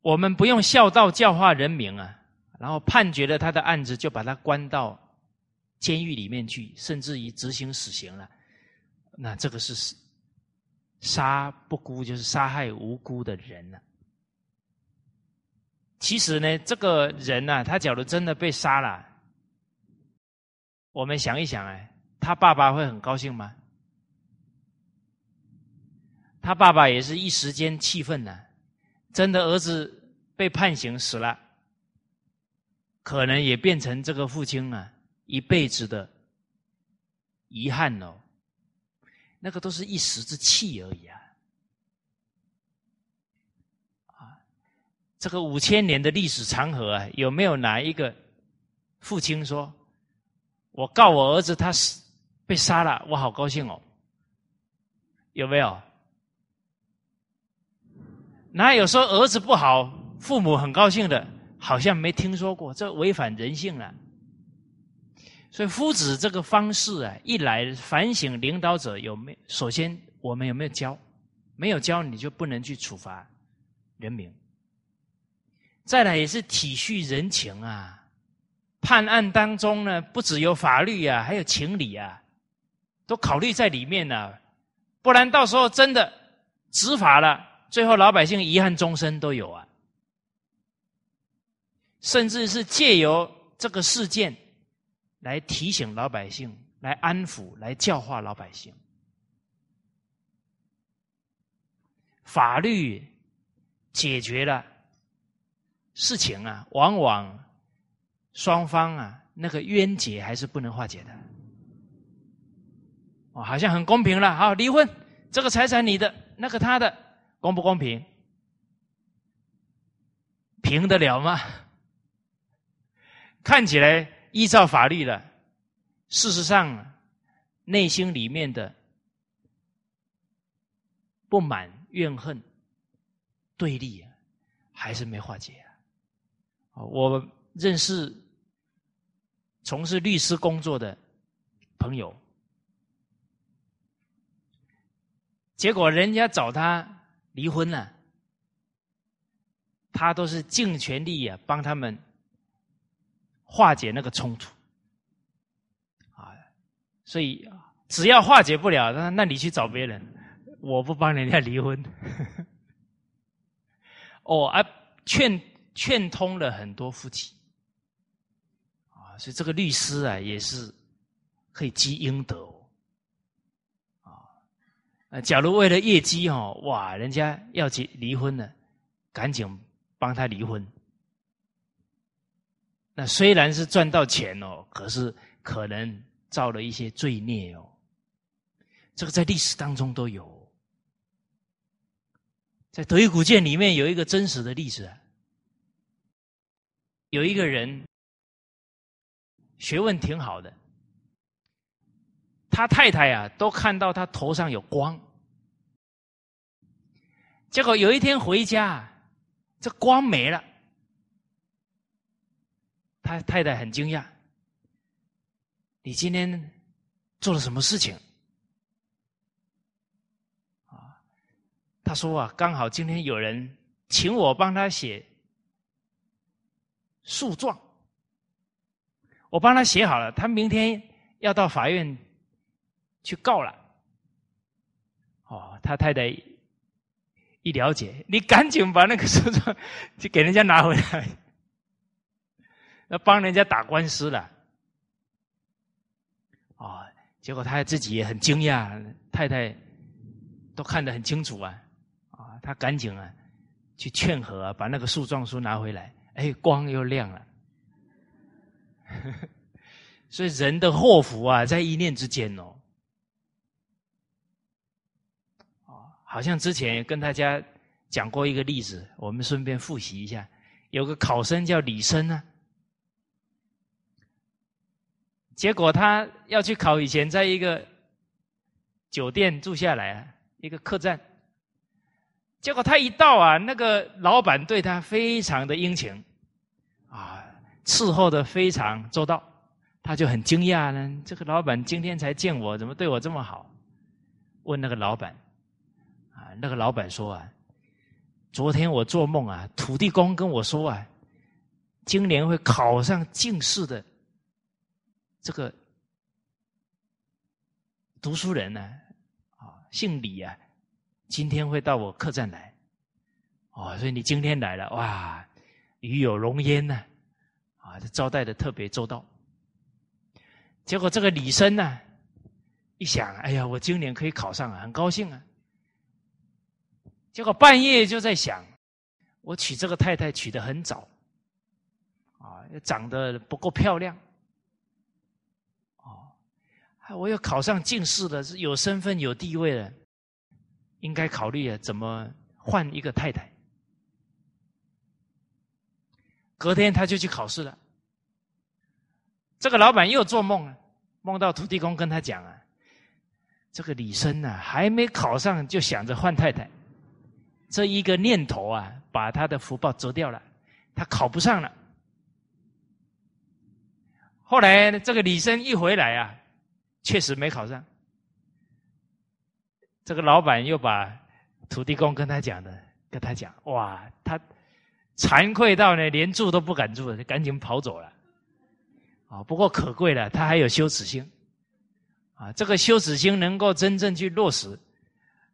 我们不用孝道教化人民啊，然后判决了他的案子，就把他关到监狱里面去，甚至于执行死刑了。那这个是杀不孤，就是杀害无辜的人了。其实呢，这个人呢，他假如真的被杀了，我们想一想，哎，他爸爸会很高兴吗？他爸爸也是一时间气愤呢，真的儿子被判刑死了，可能也变成这个父亲啊一辈子的遗憾哦。那个都是一时之气而已啊。这个五千年的历史长河啊，有没有哪一个父亲说：“我告我儿子他死被杀了，我好高兴哦？”有没有？哪有说儿子不好，父母很高兴的？好像没听说过，这违反人性了。所以夫子这个方式啊，一来反省领导者有没？首先我们有没有教？没有教，你就不能去处罚人民。再来也是体恤人情啊，判案当中呢，不只有法律啊，还有情理啊，都考虑在里面呢。不然到时候真的执法了，最后老百姓遗憾终身都有啊。甚至是借由这个事件来提醒老百姓，来安抚、来教化老百姓。法律解决了。事情啊，往往双方啊那个冤结还是不能化解的。哦，好像很公平了，好离婚，这个财产你的，那个他的，公不公平？平得了吗？看起来依照法律了，事实上内心里面的不满、怨恨、对立，还是没化解啊！我认识从事律师工作的朋友，结果人家找他离婚了。他都是尽全力啊，帮他们化解那个冲突啊，所以只要化解不了，那那你去找别人，我不帮人家离婚。哦啊，劝劝通了很多夫妻啊，所以这个律师啊，也是可以积阴德啊。假如为了业绩哦，哇，人家要结离婚了，赶紧。帮他离婚，那虽然是赚到钱哦，可是可能造了一些罪孽哦。这个在历史当中都有，在德育古鉴里面有一个真实的例子，有一个人学问挺好的，他太太啊都看到他头上有光，结果有一天回家。这光没了，他太太很惊讶。你今天做了什么事情？啊，他说啊，刚好今天有人请我帮他写诉状，我帮他写好了，他明天要到法院去告了。哦，他太太。一了解，你赶紧把那个诉状就给人家拿回来，要帮人家打官司了。哦，结果他自己也很惊讶，太太都看得很清楚啊，啊，他赶紧啊去劝和，啊，把那个诉状书拿回来，哎，光又亮了。所以人的祸福啊，在一念之间哦。好像之前跟大家讲过一个例子，我们顺便复习一下。有个考生叫李生呢，结果他要去考以前，在一个酒店住下来啊，一个客栈。结果他一到啊，那个老板对他非常的殷勤，啊，伺候的非常周到，他就很惊讶呢。这个老板今天才见我，怎么对我这么好？问那个老板。那个老板说啊，昨天我做梦啊，土地公跟我说啊，今年会考上进士的这个读书人呢，啊，姓李啊，今天会到我客栈来，哦，所以你今天来了，哇，与有荣焉呢，啊，招待的特别周到。结果这个李生呢，一想，哎呀，我今年可以考上啊，很高兴啊。结果半夜就在想，我娶这个太太娶的很早，啊，长得不够漂亮，哦，我又考上进士了，是有身份有地位了，应该考虑啊，怎么换一个太太。隔天他就去考试了，这个老板又做梦了，梦到土地公跟他讲啊，这个李生呢还没考上就想着换太太。这一个念头啊，把他的福报折掉了，他考不上了。后来这个李生一回来啊，确实没考上。这个老板又把土地公跟他讲的，跟他讲，哇，他惭愧到呢，连住都不敢住，就赶紧跑走了。啊，不过可贵了，他还有羞耻心。啊，这个羞耻心能够真正去落实，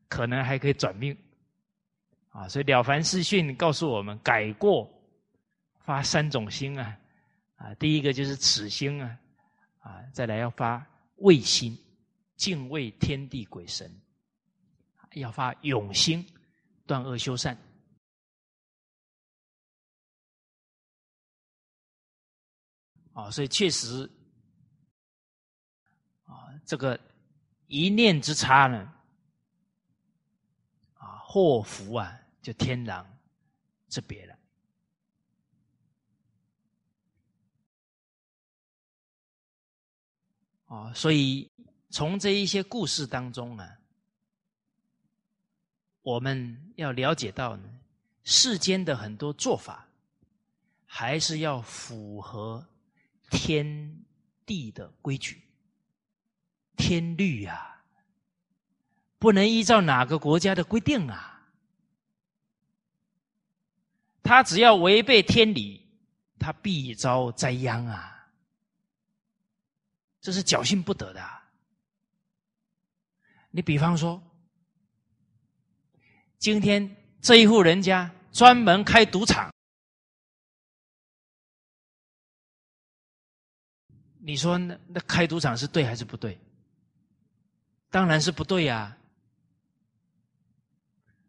可能还可以转命。啊，所以《了凡四训》告诉我们，改过发三种心啊，啊，第一个就是耻心啊，啊，再来要发畏心，敬畏天地鬼神，要发勇心，断恶修善。啊，所以确实啊，这个一念之差呢，啊，祸福啊，就天壤之别了。啊，所以从这一些故事当中啊，我们要了解到呢，世间的很多做法，还是要符合天地的规矩、天律啊，不能依照哪个国家的规定啊，他只要违背天理，他必遭灾殃啊。这是侥幸不得的。你比方说，今天这一户人家专门开赌场，你说那那开赌场是对还是不对？当然是不对呀。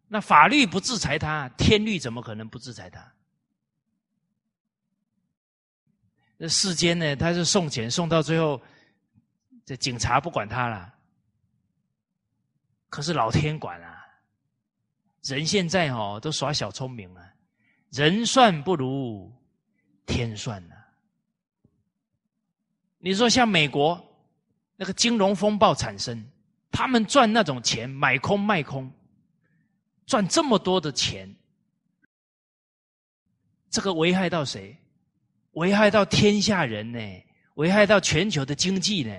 那法律不制裁他，天律怎么可能不制裁他？那世间呢，他是送钱送到最后。这警察不管他了，可是老天管啊！人现在哦都耍小聪明啊，人算不如天算呐。你说像美国那个金融风暴产生，他们赚那种钱买空卖空，赚这么多的钱，这个危害到谁？危害到天下人呢？危害到全球的经济呢？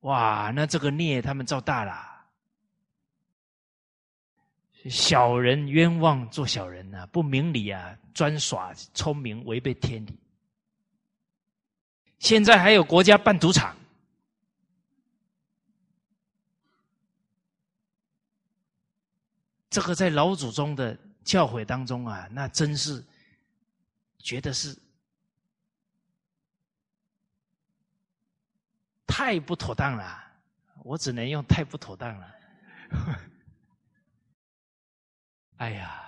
哇，那这个孽他们造大了，小人冤枉做小人呐，不明理啊，专耍聪明，违背天理。现在还有国家办赌场，这个在老祖宗的教诲当中啊，那真是觉得是。太不妥当了，我只能用太不妥当了。哎呀，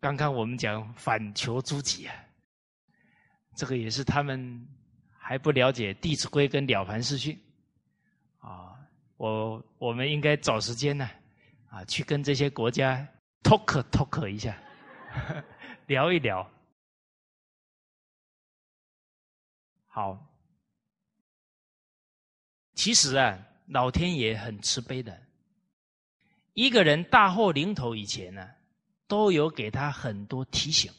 刚刚我们讲反求诸己啊，这个也是他们还不了解《弟子规》跟《了凡四训》啊。我我们应该找时间呢，啊，去跟这些国家 talk talk 一下，聊一聊。好，其实啊，老天爷很慈悲的。一个人大祸临头以前呢，都有给他很多提醒，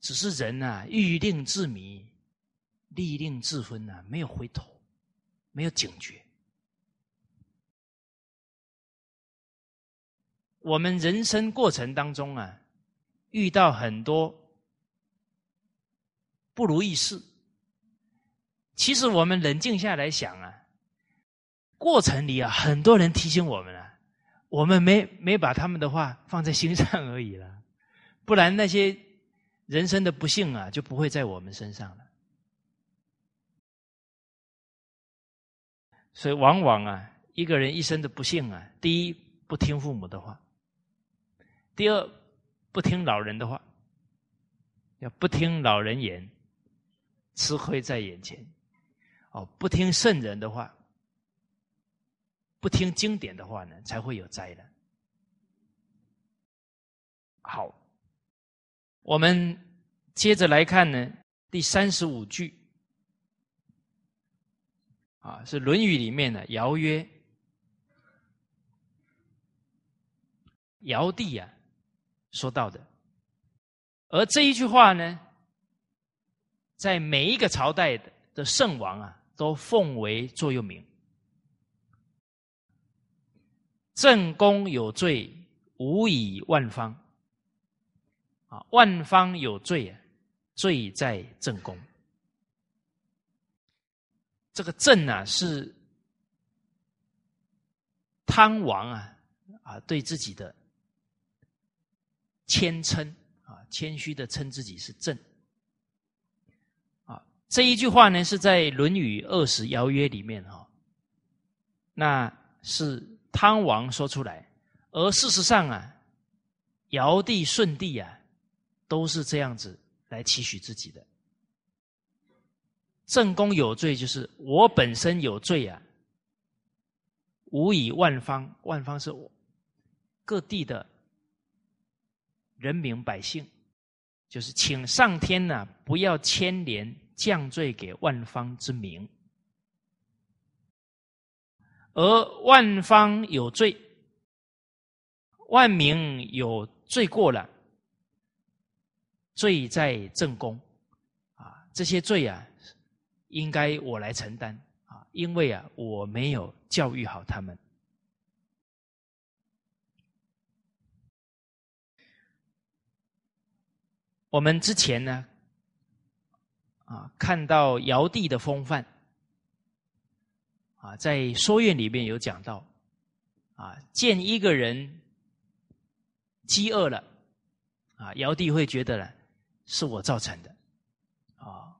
只是人呐，欲令自迷，利令自昏呐，没有回头，没有警觉。我们人生过程当中啊，遇到很多。不如意事，其实我们冷静下来想啊，过程里啊，很多人提醒我们了，我们没没把他们的话放在心上而已了，不然那些人生的不幸啊，就不会在我们身上了。所以，往往啊，一个人一生的不幸啊，第一不听父母的话，第二不听老人的话，要不听老人言。吃亏在眼前，哦，不听圣人的话，不听经典的话呢，才会有灾的。好，我们接着来看呢，第三十五句，啊，是《论语》里面的尧曰：“尧帝啊，说到的。”而这一句话呢？在每一个朝代的的圣王啊，都奉为座右铭。正宫有罪，无以万方。啊，万方有罪啊，罪在正宫。这个正啊，是汤王啊啊对自己的谦称啊，谦虚的称自己是正。这一句话呢，是在《论语二十邀约》里面哈，那是汤王说出来，而事实上啊，尧帝、舜帝啊，都是这样子来期许自己的。正宫有罪，就是我本身有罪啊，无以万方，万方是各地的人民百姓，就是请上天呢，不要牵连降罪给万方之民，而万方有罪，万民有罪过了，罪在正宫。啊，这些罪啊。应该我来承担啊，因为啊，我没有教育好他们。我们之前呢，啊，看到尧帝的风范，啊，在《说愿》里面有讲到，啊，见一个人饥饿了，啊，尧帝会觉得呢，是我造成的。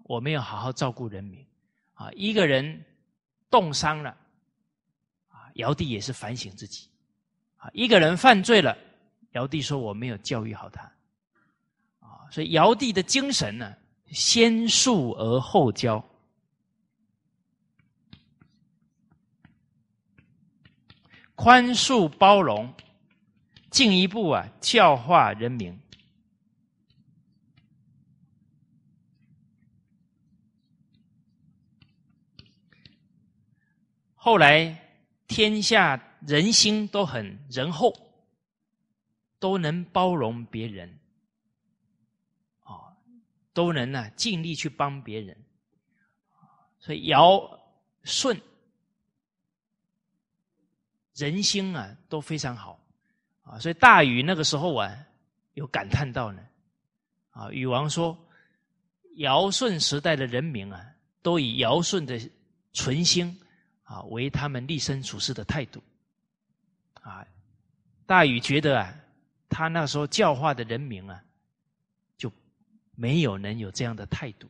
我没有好好照顾人民，啊，一个人冻伤了，啊，尧帝也是反省自己，啊，一个人犯罪了，尧帝说我没有教育好他，啊，所以尧帝的精神呢，先恕而后教，宽恕包容，进一步啊教化人民。后来，天下人心都很仁厚，都能包容别人，啊，都能呢尽力去帮别人，所以尧舜人心啊都非常好，啊，所以大禹那个时候啊有感叹到呢，啊，禹王说，尧舜时代的人民啊，都以尧舜的存心。啊，为他们立身处世的态度，啊，大禹觉得啊，他那时候教化的人民啊，就没有能有这样的态度，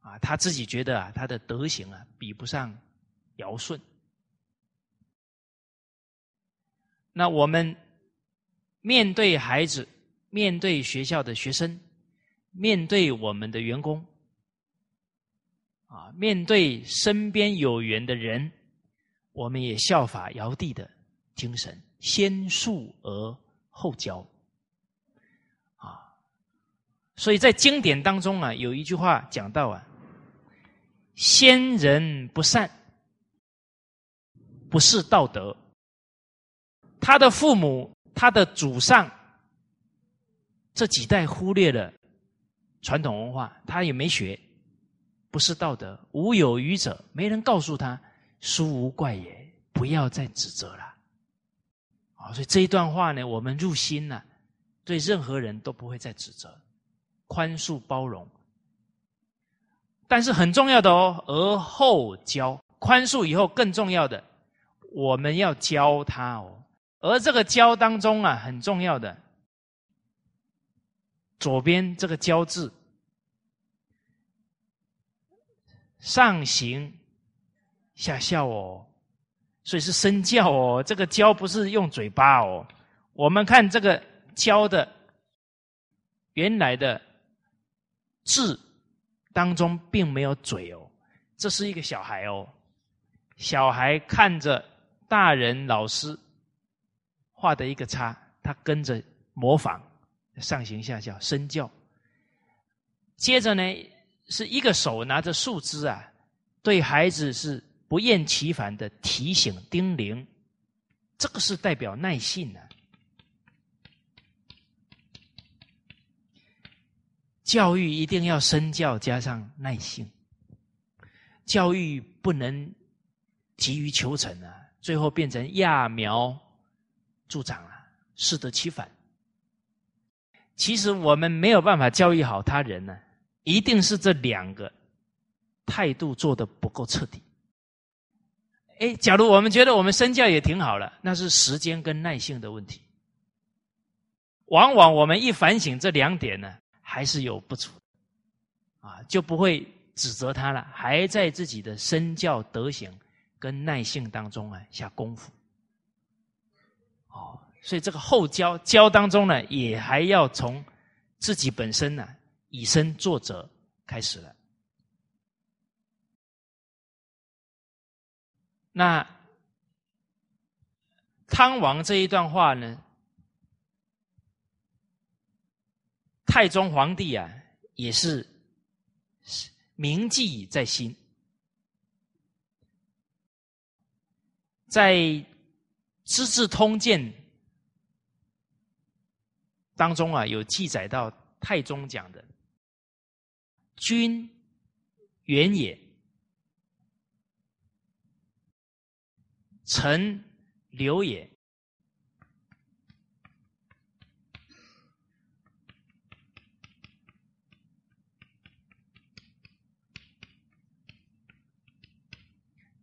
啊，他自己觉得啊，他的德行啊，比不上尧舜。那我们面对孩子，面对学校的学生，面对我们的员工，啊，面对身边有缘的人。我们也效法尧帝的精神，先恕而后教，啊，所以在经典当中啊，有一句话讲到啊，先人不善，不是道德。他的父母、他的祖上这几代忽略了传统文化，他也没学，不是道德。无有余者，没人告诉他。书无怪也，不要再指责了。啊，所以这一段话呢，我们入心了，对任何人都不会再指责，宽恕包容。但是很重要的哦，而后教宽恕以后，更重要的，我们要教他哦。而这个教当中啊，很重要的，左边这个教字，上行。下孝哦，所以是身教哦。这个教不是用嘴巴哦。我们看这个教的原来的字当中并没有嘴哦。这是一个小孩哦，小孩看着大人老师画的一个叉，他跟着模仿上行下效身教。接着呢，是一个手拿着树枝啊，对孩子是。不厌其烦的提醒叮咛，这个是代表耐性呢。教育一定要身教加上耐性，教育不能急于求成啊，最后变成揠苗助长啊，适得其反。其实我们没有办法教育好他人呢，一定是这两个态度做的不够彻底。哎，假如我们觉得我们身教也挺好了，那是时间跟耐性的问题。往往我们一反省这两点呢，还是有不足，啊，就不会指责他了，还在自己的身教德行跟耐性当中啊下功夫。哦，所以这个后教教当中呢，也还要从自己本身呢以身作则开始了。那汤王这一段话呢，太宗皇帝啊，也是铭记在心。在《资治通鉴》当中啊，有记载到太宗讲的“君远也，臣刘也”。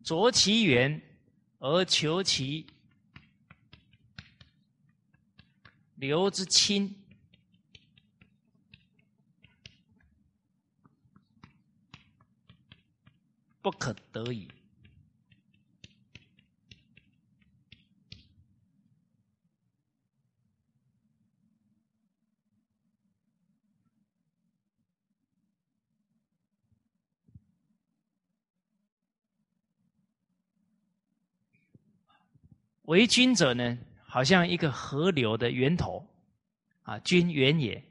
着其源。而求其流之亲，不可得已。为君者呢，好像一个河流的源头，啊，君源也，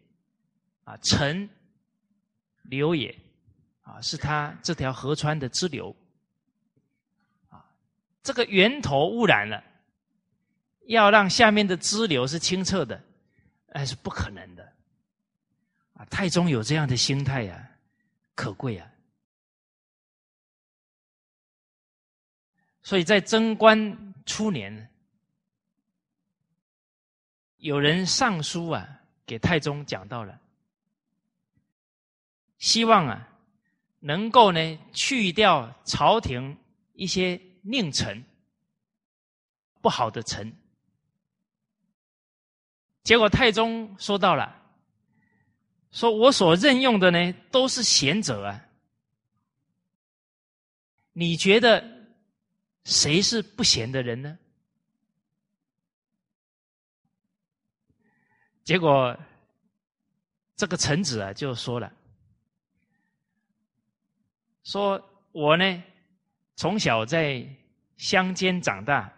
啊，臣流也，啊，是他这条河川的支流，啊，这个源头污染了，要让下面的支流是清澈的，那是不可能的，啊，太宗有这样的心态呀，可贵啊，所以在贞观初年。有人上书啊，给太宗讲到了，希望啊，能够呢去掉朝廷一些佞臣、不好的臣。结果太宗说到了，说我所任用的呢都是贤者啊，你觉得谁是不贤的人呢？结果，这个臣子啊就说了：“说我呢从小在乡间长大，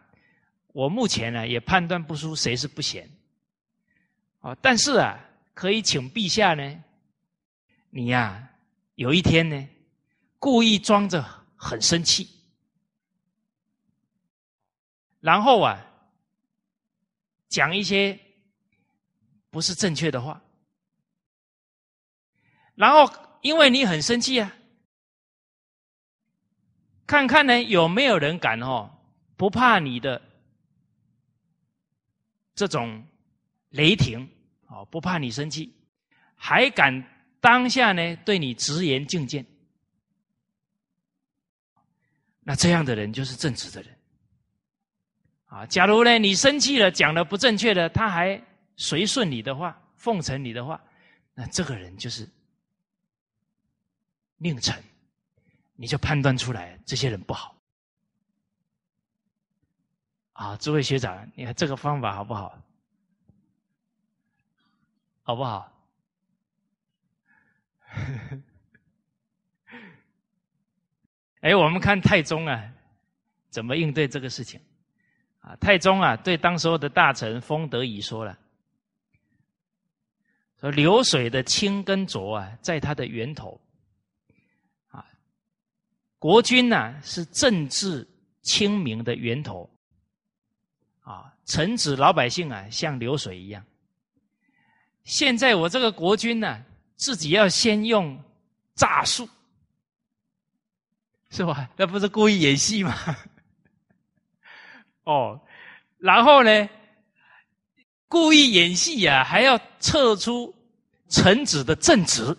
我目前呢也判断不出谁是不贤。啊，但是啊，可以请陛下呢，你呀有一天呢，故意装着很生气，然后啊讲一些。”不是正确的话，然后因为你很生气啊，看看呢有没有人敢哦，不怕你的这种雷霆哦，不怕你生气，还敢当下呢对你直言进谏，那这样的人就是正直的人啊。假如呢你生气了，讲的不正确的，他还。随顺你的话，奉承你的话，那这个人就是佞臣，你就判断出来这些人不好。啊，诸位学长，你看这个方法好不好？好不好？哎，我们看太宗啊，怎么应对这个事情？啊，太宗啊，对当时候的大臣封德仪说了。说流水的清跟浊啊，在它的源头啊，国君呢是政治清明的源头啊，臣子老百姓啊像流水一样。现在我这个国君呢，自己要先用诈术，是吧？那不是故意演戏吗？哦，然后呢？故意演戏呀，还要测出臣子的正直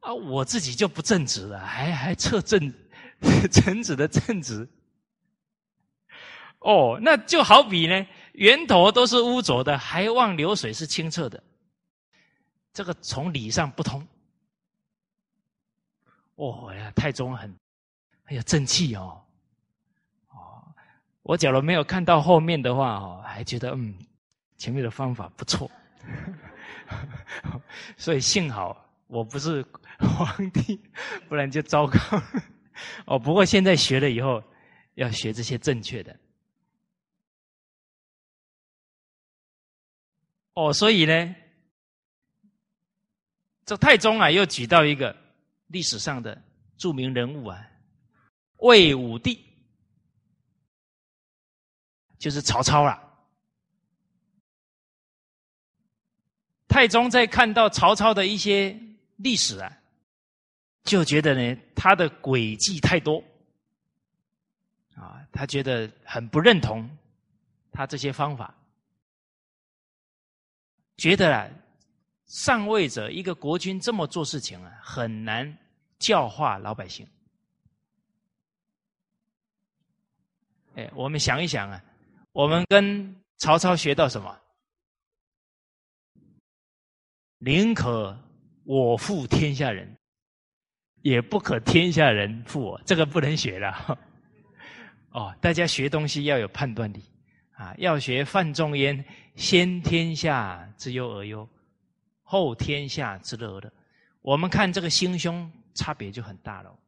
啊！我自己就不正直了，还还测正 臣子的正直哦，那就好比呢，源头都是污浊的，还望流水是清澈的，这个从理上不通。哦呀，太宗很很有正气哦。我假如没有看到后面的话，哦，还觉得嗯，前面的方法不错。所以幸好我不是皇帝，不然就糟糕。哦，不过现在学了以后，要学这些正确的。哦，所以呢，这太宗啊，又举到一个历史上的著名人物啊，魏武帝，就是曹操了。太宗在看到曹操的一些历史啊，就觉得呢，他的诡计太多，啊，他觉得很不认同他这些方法。觉得啊，上位者一个国君这么做事情啊，很难教化老百姓。哎，我们想一想啊，我们跟曹操学到什么？宁可我负天下人，也不可天下人负我。这个不能学了。哦，大家学东西要有判断力。啊，要学范仲淹“先天下之忧而忧，后天下之乐而乐”。我们看这个心胸差别就很大了。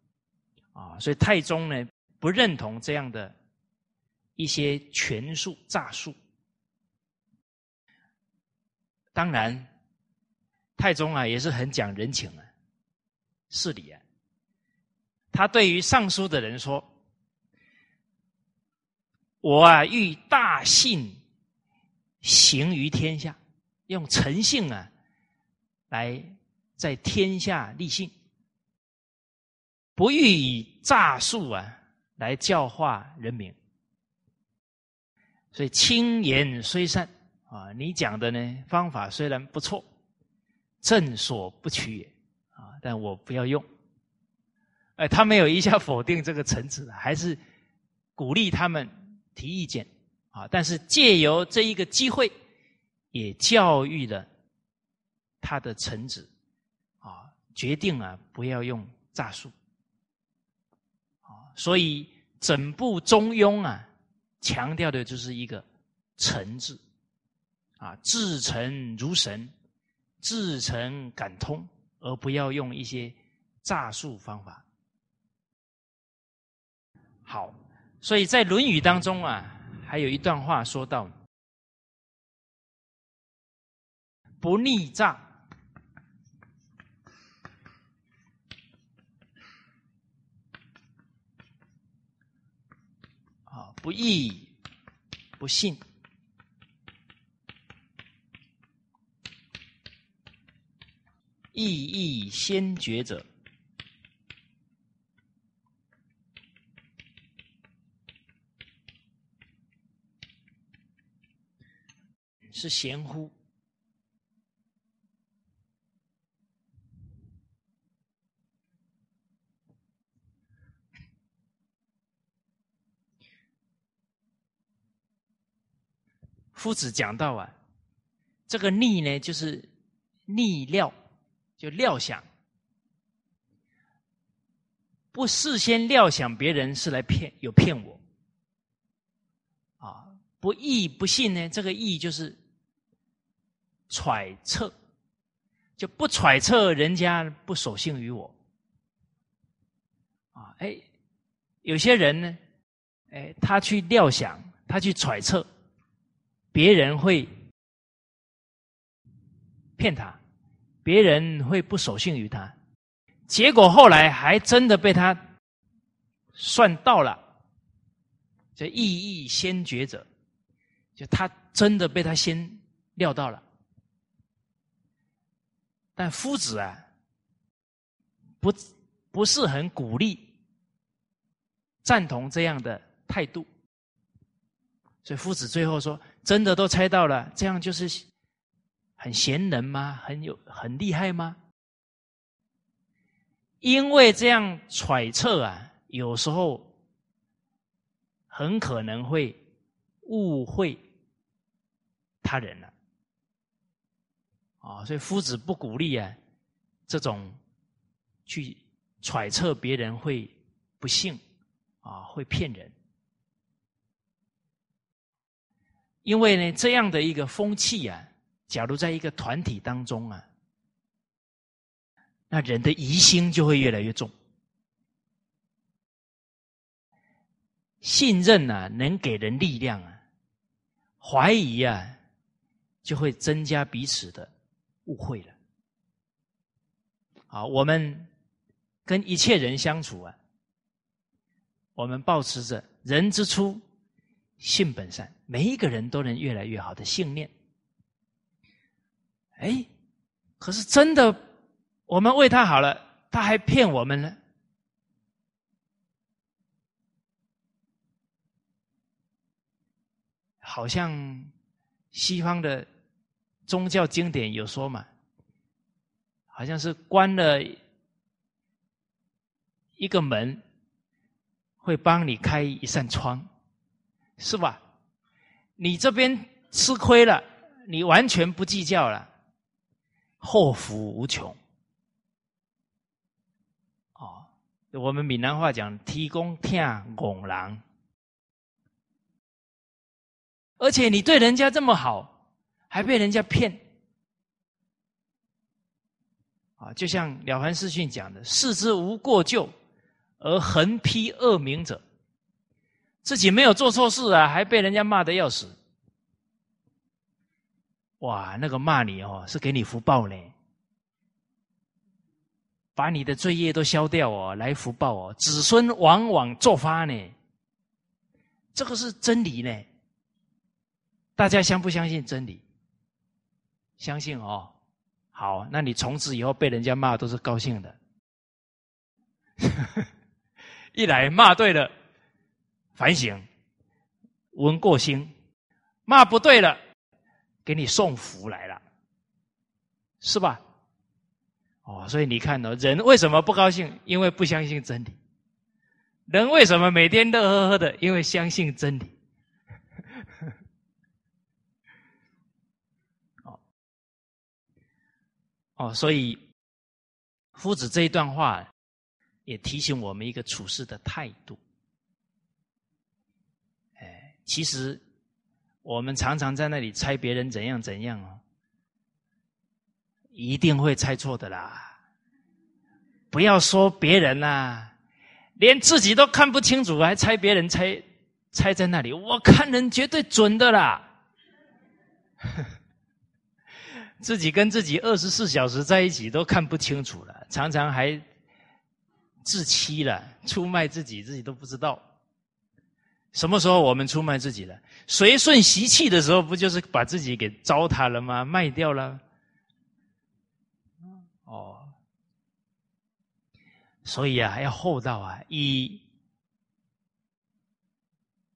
啊，所以太宗呢不认同这样的一些权术诈术。当然，太宗啊也是很讲人情啊，事理啊。他对于上书的人说。我啊，欲大信行于天下，用诚信啊，来在天下立信，不欲以诈术啊来教化人民。所以轻言虽善啊，你讲的呢方法虽然不错，正所不取也啊，但我不要用。哎，他没有一下否定这个臣子，还是鼓励他们。提意见啊，但是借由这一个机会，也教育了他的臣子啊，决定啊不要用诈术啊，所以整部《中庸》啊，强调的就是一个“诚”字啊，至诚如神，至诚感通，而不要用一些诈术方法。好。所以在《论语》当中啊，还有一段话说到：“不逆诈，啊，不义不信，意义先觉者。”是贤乎？夫子讲到啊，这个逆呢，就是逆料，就料想，不事先料想别人是来骗，有骗我，啊，不义不信呢，这个义就是。揣测，就不揣测人家不守信于我，啊，哎，有些人呢，哎，他去料想，他去揣测，别人会骗他，别人会不守信于他，结果后来还真的被他算到了，这意义先觉者，就他真的被他先料到了。但夫子啊，不不是很鼓励、赞同这样的态度，所以夫子最后说：“真的都猜到了，这样就是很贤能吗？很有很厉害吗？”因为这样揣测啊，有时候很可能会误会他人了。啊，所以夫子不鼓励啊，这种去揣测别人会不幸啊，会骗人因为呢，这样的一个风气啊，假如在一个团体当中啊，那人的疑心就会越来越重。信任啊，能给人力量啊；怀疑啊，就会增加彼此的误会了。好，我们跟一切人相处啊，我们保持着“人之初，性本善”，每一个人都能越来越好的信念。哎，可是真的，我们为他好了，他还骗我们呢。好像西方的宗教经典有说嘛，好像是关了一个门，会帮你开一扇窗，是吧？你这边吃亏了，你完全不计较了，祸福无穷。哦，我们闽南话讲“提供听拱狼”。而且你对人家这么好，还被人家骗，啊！就像了凡四训讲的：“视之无过咎，而横批恶名者，自己没有做错事啊，还被人家骂的要死。”哇，那个骂你哦，是给你福报呢，把你的罪业都消掉哦，来福报哦，子孙往往作发呢。这个是真理呢。大家相不相信真理？相信哦。好，那你从此以后被人家骂都是高兴的。一来骂对了，反省，闻过心；骂不对了，给你送福来了，是吧？哦，所以你看呢，人为什么不高兴？因为不相信真理。人为什么每天乐呵呵的？因为相信真理。哦哦，所以夫子这一段话也提醒我们一个处事的态度。其实我们常常在那里猜别人怎样怎样哦，一定会猜错的啦。不要说别人啦，连自己都看不清楚，还猜别人猜猜在那里，我看人绝对准的啦。自己跟自己二十四小时在一起都看不清楚了，常常还自欺了，出卖自己，自己都不知道。什么时候我们出卖自己了？随顺习气的时候，不就是把自己给糟蹋了吗？卖掉了。哦，所以啊，要厚道啊，以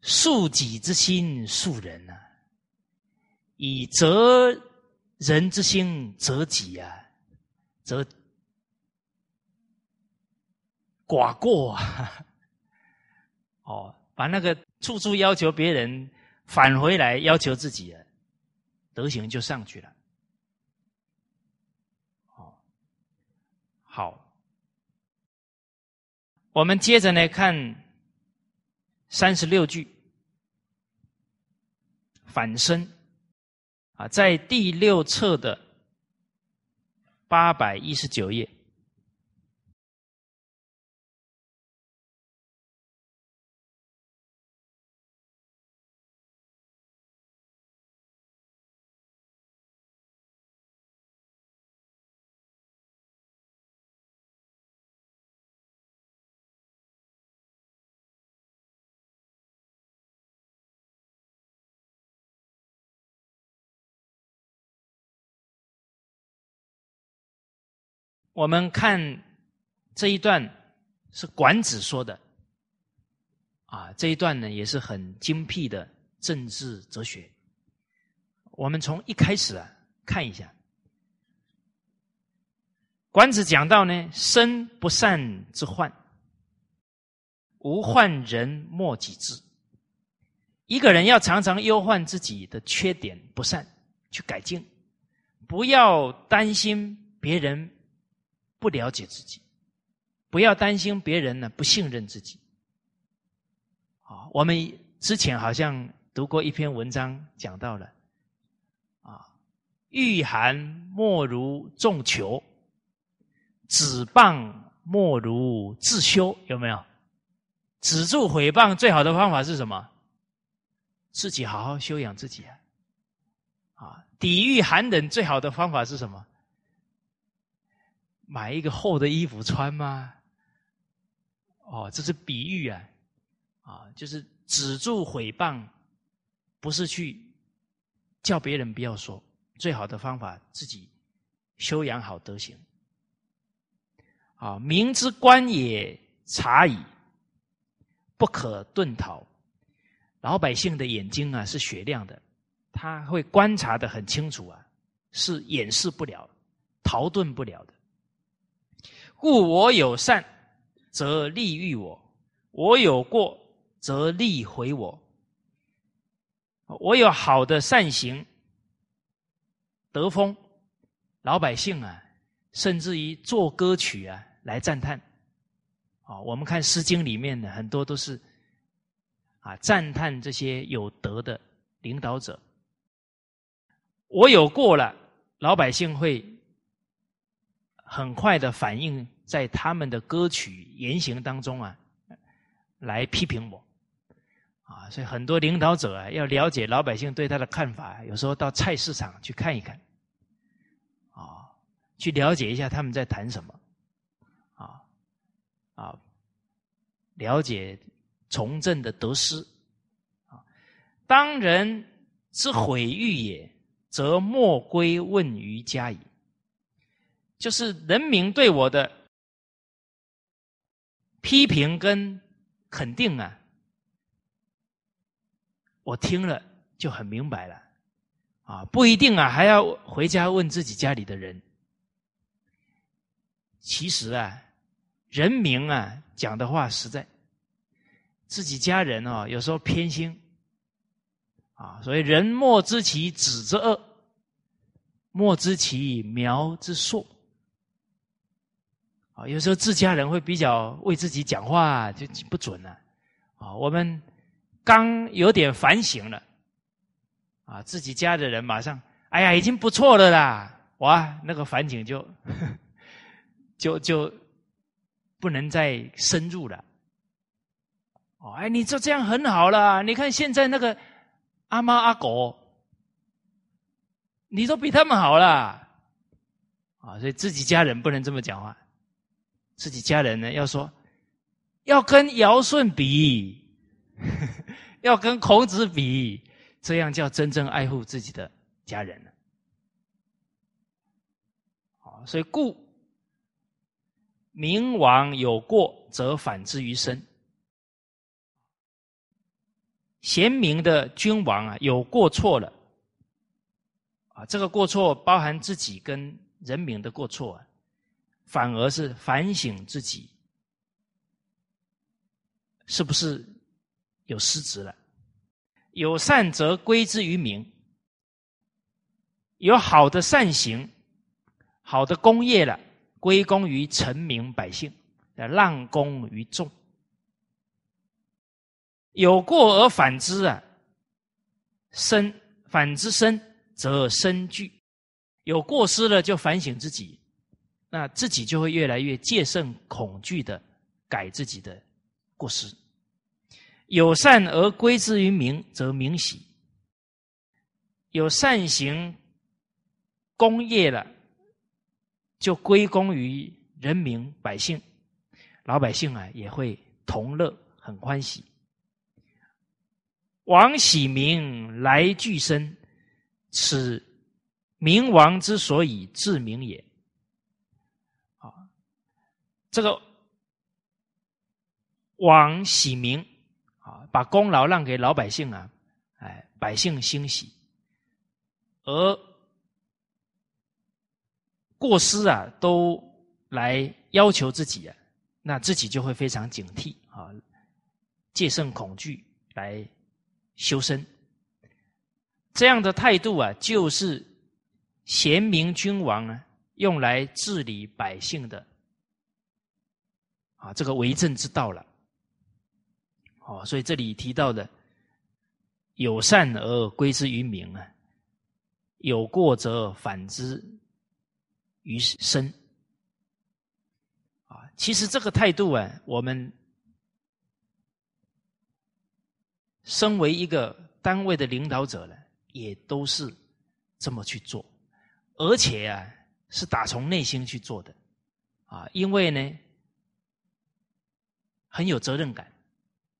恕己之心恕人呐，以责。人之心责己啊，则寡过啊！哦，把那个处处要求别人，返回来要求自己的，德行就上去了。哦，好，我们接着来看三十六句反身。啊，在第六册的八百一十九页。我们看这一段是管子说的，啊，这一段呢也是很精辟的政治哲学。我们从一开始啊看一下，管子讲到呢，身不善之患，无患人莫己知。一个人要常常忧患自己的缺点不善，去改进，不要担心别人。不了解自己，不要担心别人呢不信任自己。啊，我们之前好像读过一篇文章，讲到了啊，御寒莫如重裘，止谤莫如自修，有没有？止住毁谤最好的方法是什么？自己好好修养自己啊！啊，抵御寒冷最好的方法是什么？买一个厚的衣服穿吗？哦，这是比喻啊！啊，就是止住毁谤，不是去叫别人不要说，最好的方法自己修养好德行。啊，明之官也，察矣。不可遁逃，老百姓的眼睛啊是雪亮的，他会观察的很清楚啊，是掩饰不了、逃遁不了的。故我有善，则利欲我；我有过，则利回我。我有好的善行、德风，老百姓啊，甚至于做歌曲啊来赞叹。啊，我们看《诗经》里面的很多都是啊赞叹这些有德的领导者。我有过了，老百姓会很快的反映在他们的歌曲言行当中啊，来批评我。啊，所以很多领导者啊，要了解老百姓对他的看法，有时候到菜市场去看一看，啊，去了解一下他们在谈什么。啊，了解从政的得失啊，当人之毁誉也，则莫归问于家矣。就是人民对我的批评跟肯定啊，我听了就很明白了啊，不一定啊，还要回家问自己家里的人。其实啊。人民啊，讲的话实在，自己家人哦，有时候偏心啊，所以人莫知其子之恶，莫知其苗之硕啊。有时候自家人会比较为自己讲话就不准了啊。我们刚有点反省了啊，自己家的人马上哎呀，已经不错了啦，哇，那个反省就就就。不能再深入了。哦，哎，你就这样很好了。你看现在那个阿猫阿狗，你都比他们好了。啊，所以自己家人不能这么讲话。自己家人呢，要说要跟尧舜比，要跟孔子比，这样叫真正爱护自己的家人了。所以故。明王有过，则反之于身。贤明的君王啊，有过错了，啊，这个过错包含自己跟人民的过错啊，反而是反省自己，是不是有失职了？有善则归之于民，有好的善行，好的功业了。归功于臣民百姓，让功于众。有过而反之啊，身反之身则身惧。有过失了就反省自己，那自己就会越来越戒慎恐惧的改自己的过失。有善而归之于民，则民喜。有善行功业了。就归功于人民百姓，老百姓啊也会同乐，很欢喜。王喜民来俱生，此明王之所以治民也。这个王喜民啊，把功劳让给老百姓啊，哎，百姓欣喜，而。过失啊，都来要求自己啊，那自己就会非常警惕啊，戒慎恐惧来修身。这样的态度啊，就是贤明君王呢用来治理百姓的啊这个为政之道了。哦，所以这里提到的有善而归之于民啊，有过则反之于身。啊，其实这个态度啊，我们身为一个单位的领导者呢，也都是这么去做，而且啊，是打从内心去做的，啊，因为呢，很有责任感，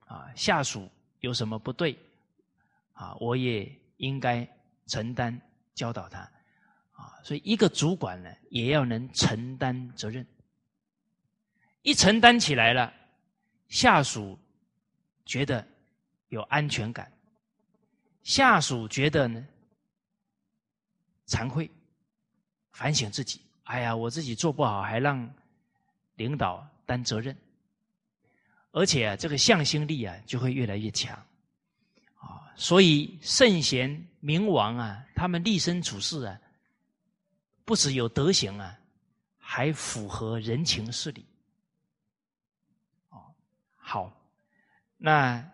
啊，下属有什么不对，啊，我也应该承担教导他，啊，所以一个主管呢，也要能承担责任。一承担起来了，下属觉得有安全感，下属觉得呢惭愧，反省自己。哎呀，我自己做不好，还让领导担责任，而且啊，这个向心力啊就会越来越强啊。所以圣贤明王啊，他们立身处世啊，不只有德行啊，还符合人情事理。好，那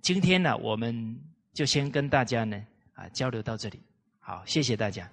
今天呢，我们就先跟大家呢啊交流到这里。好，谢谢大家。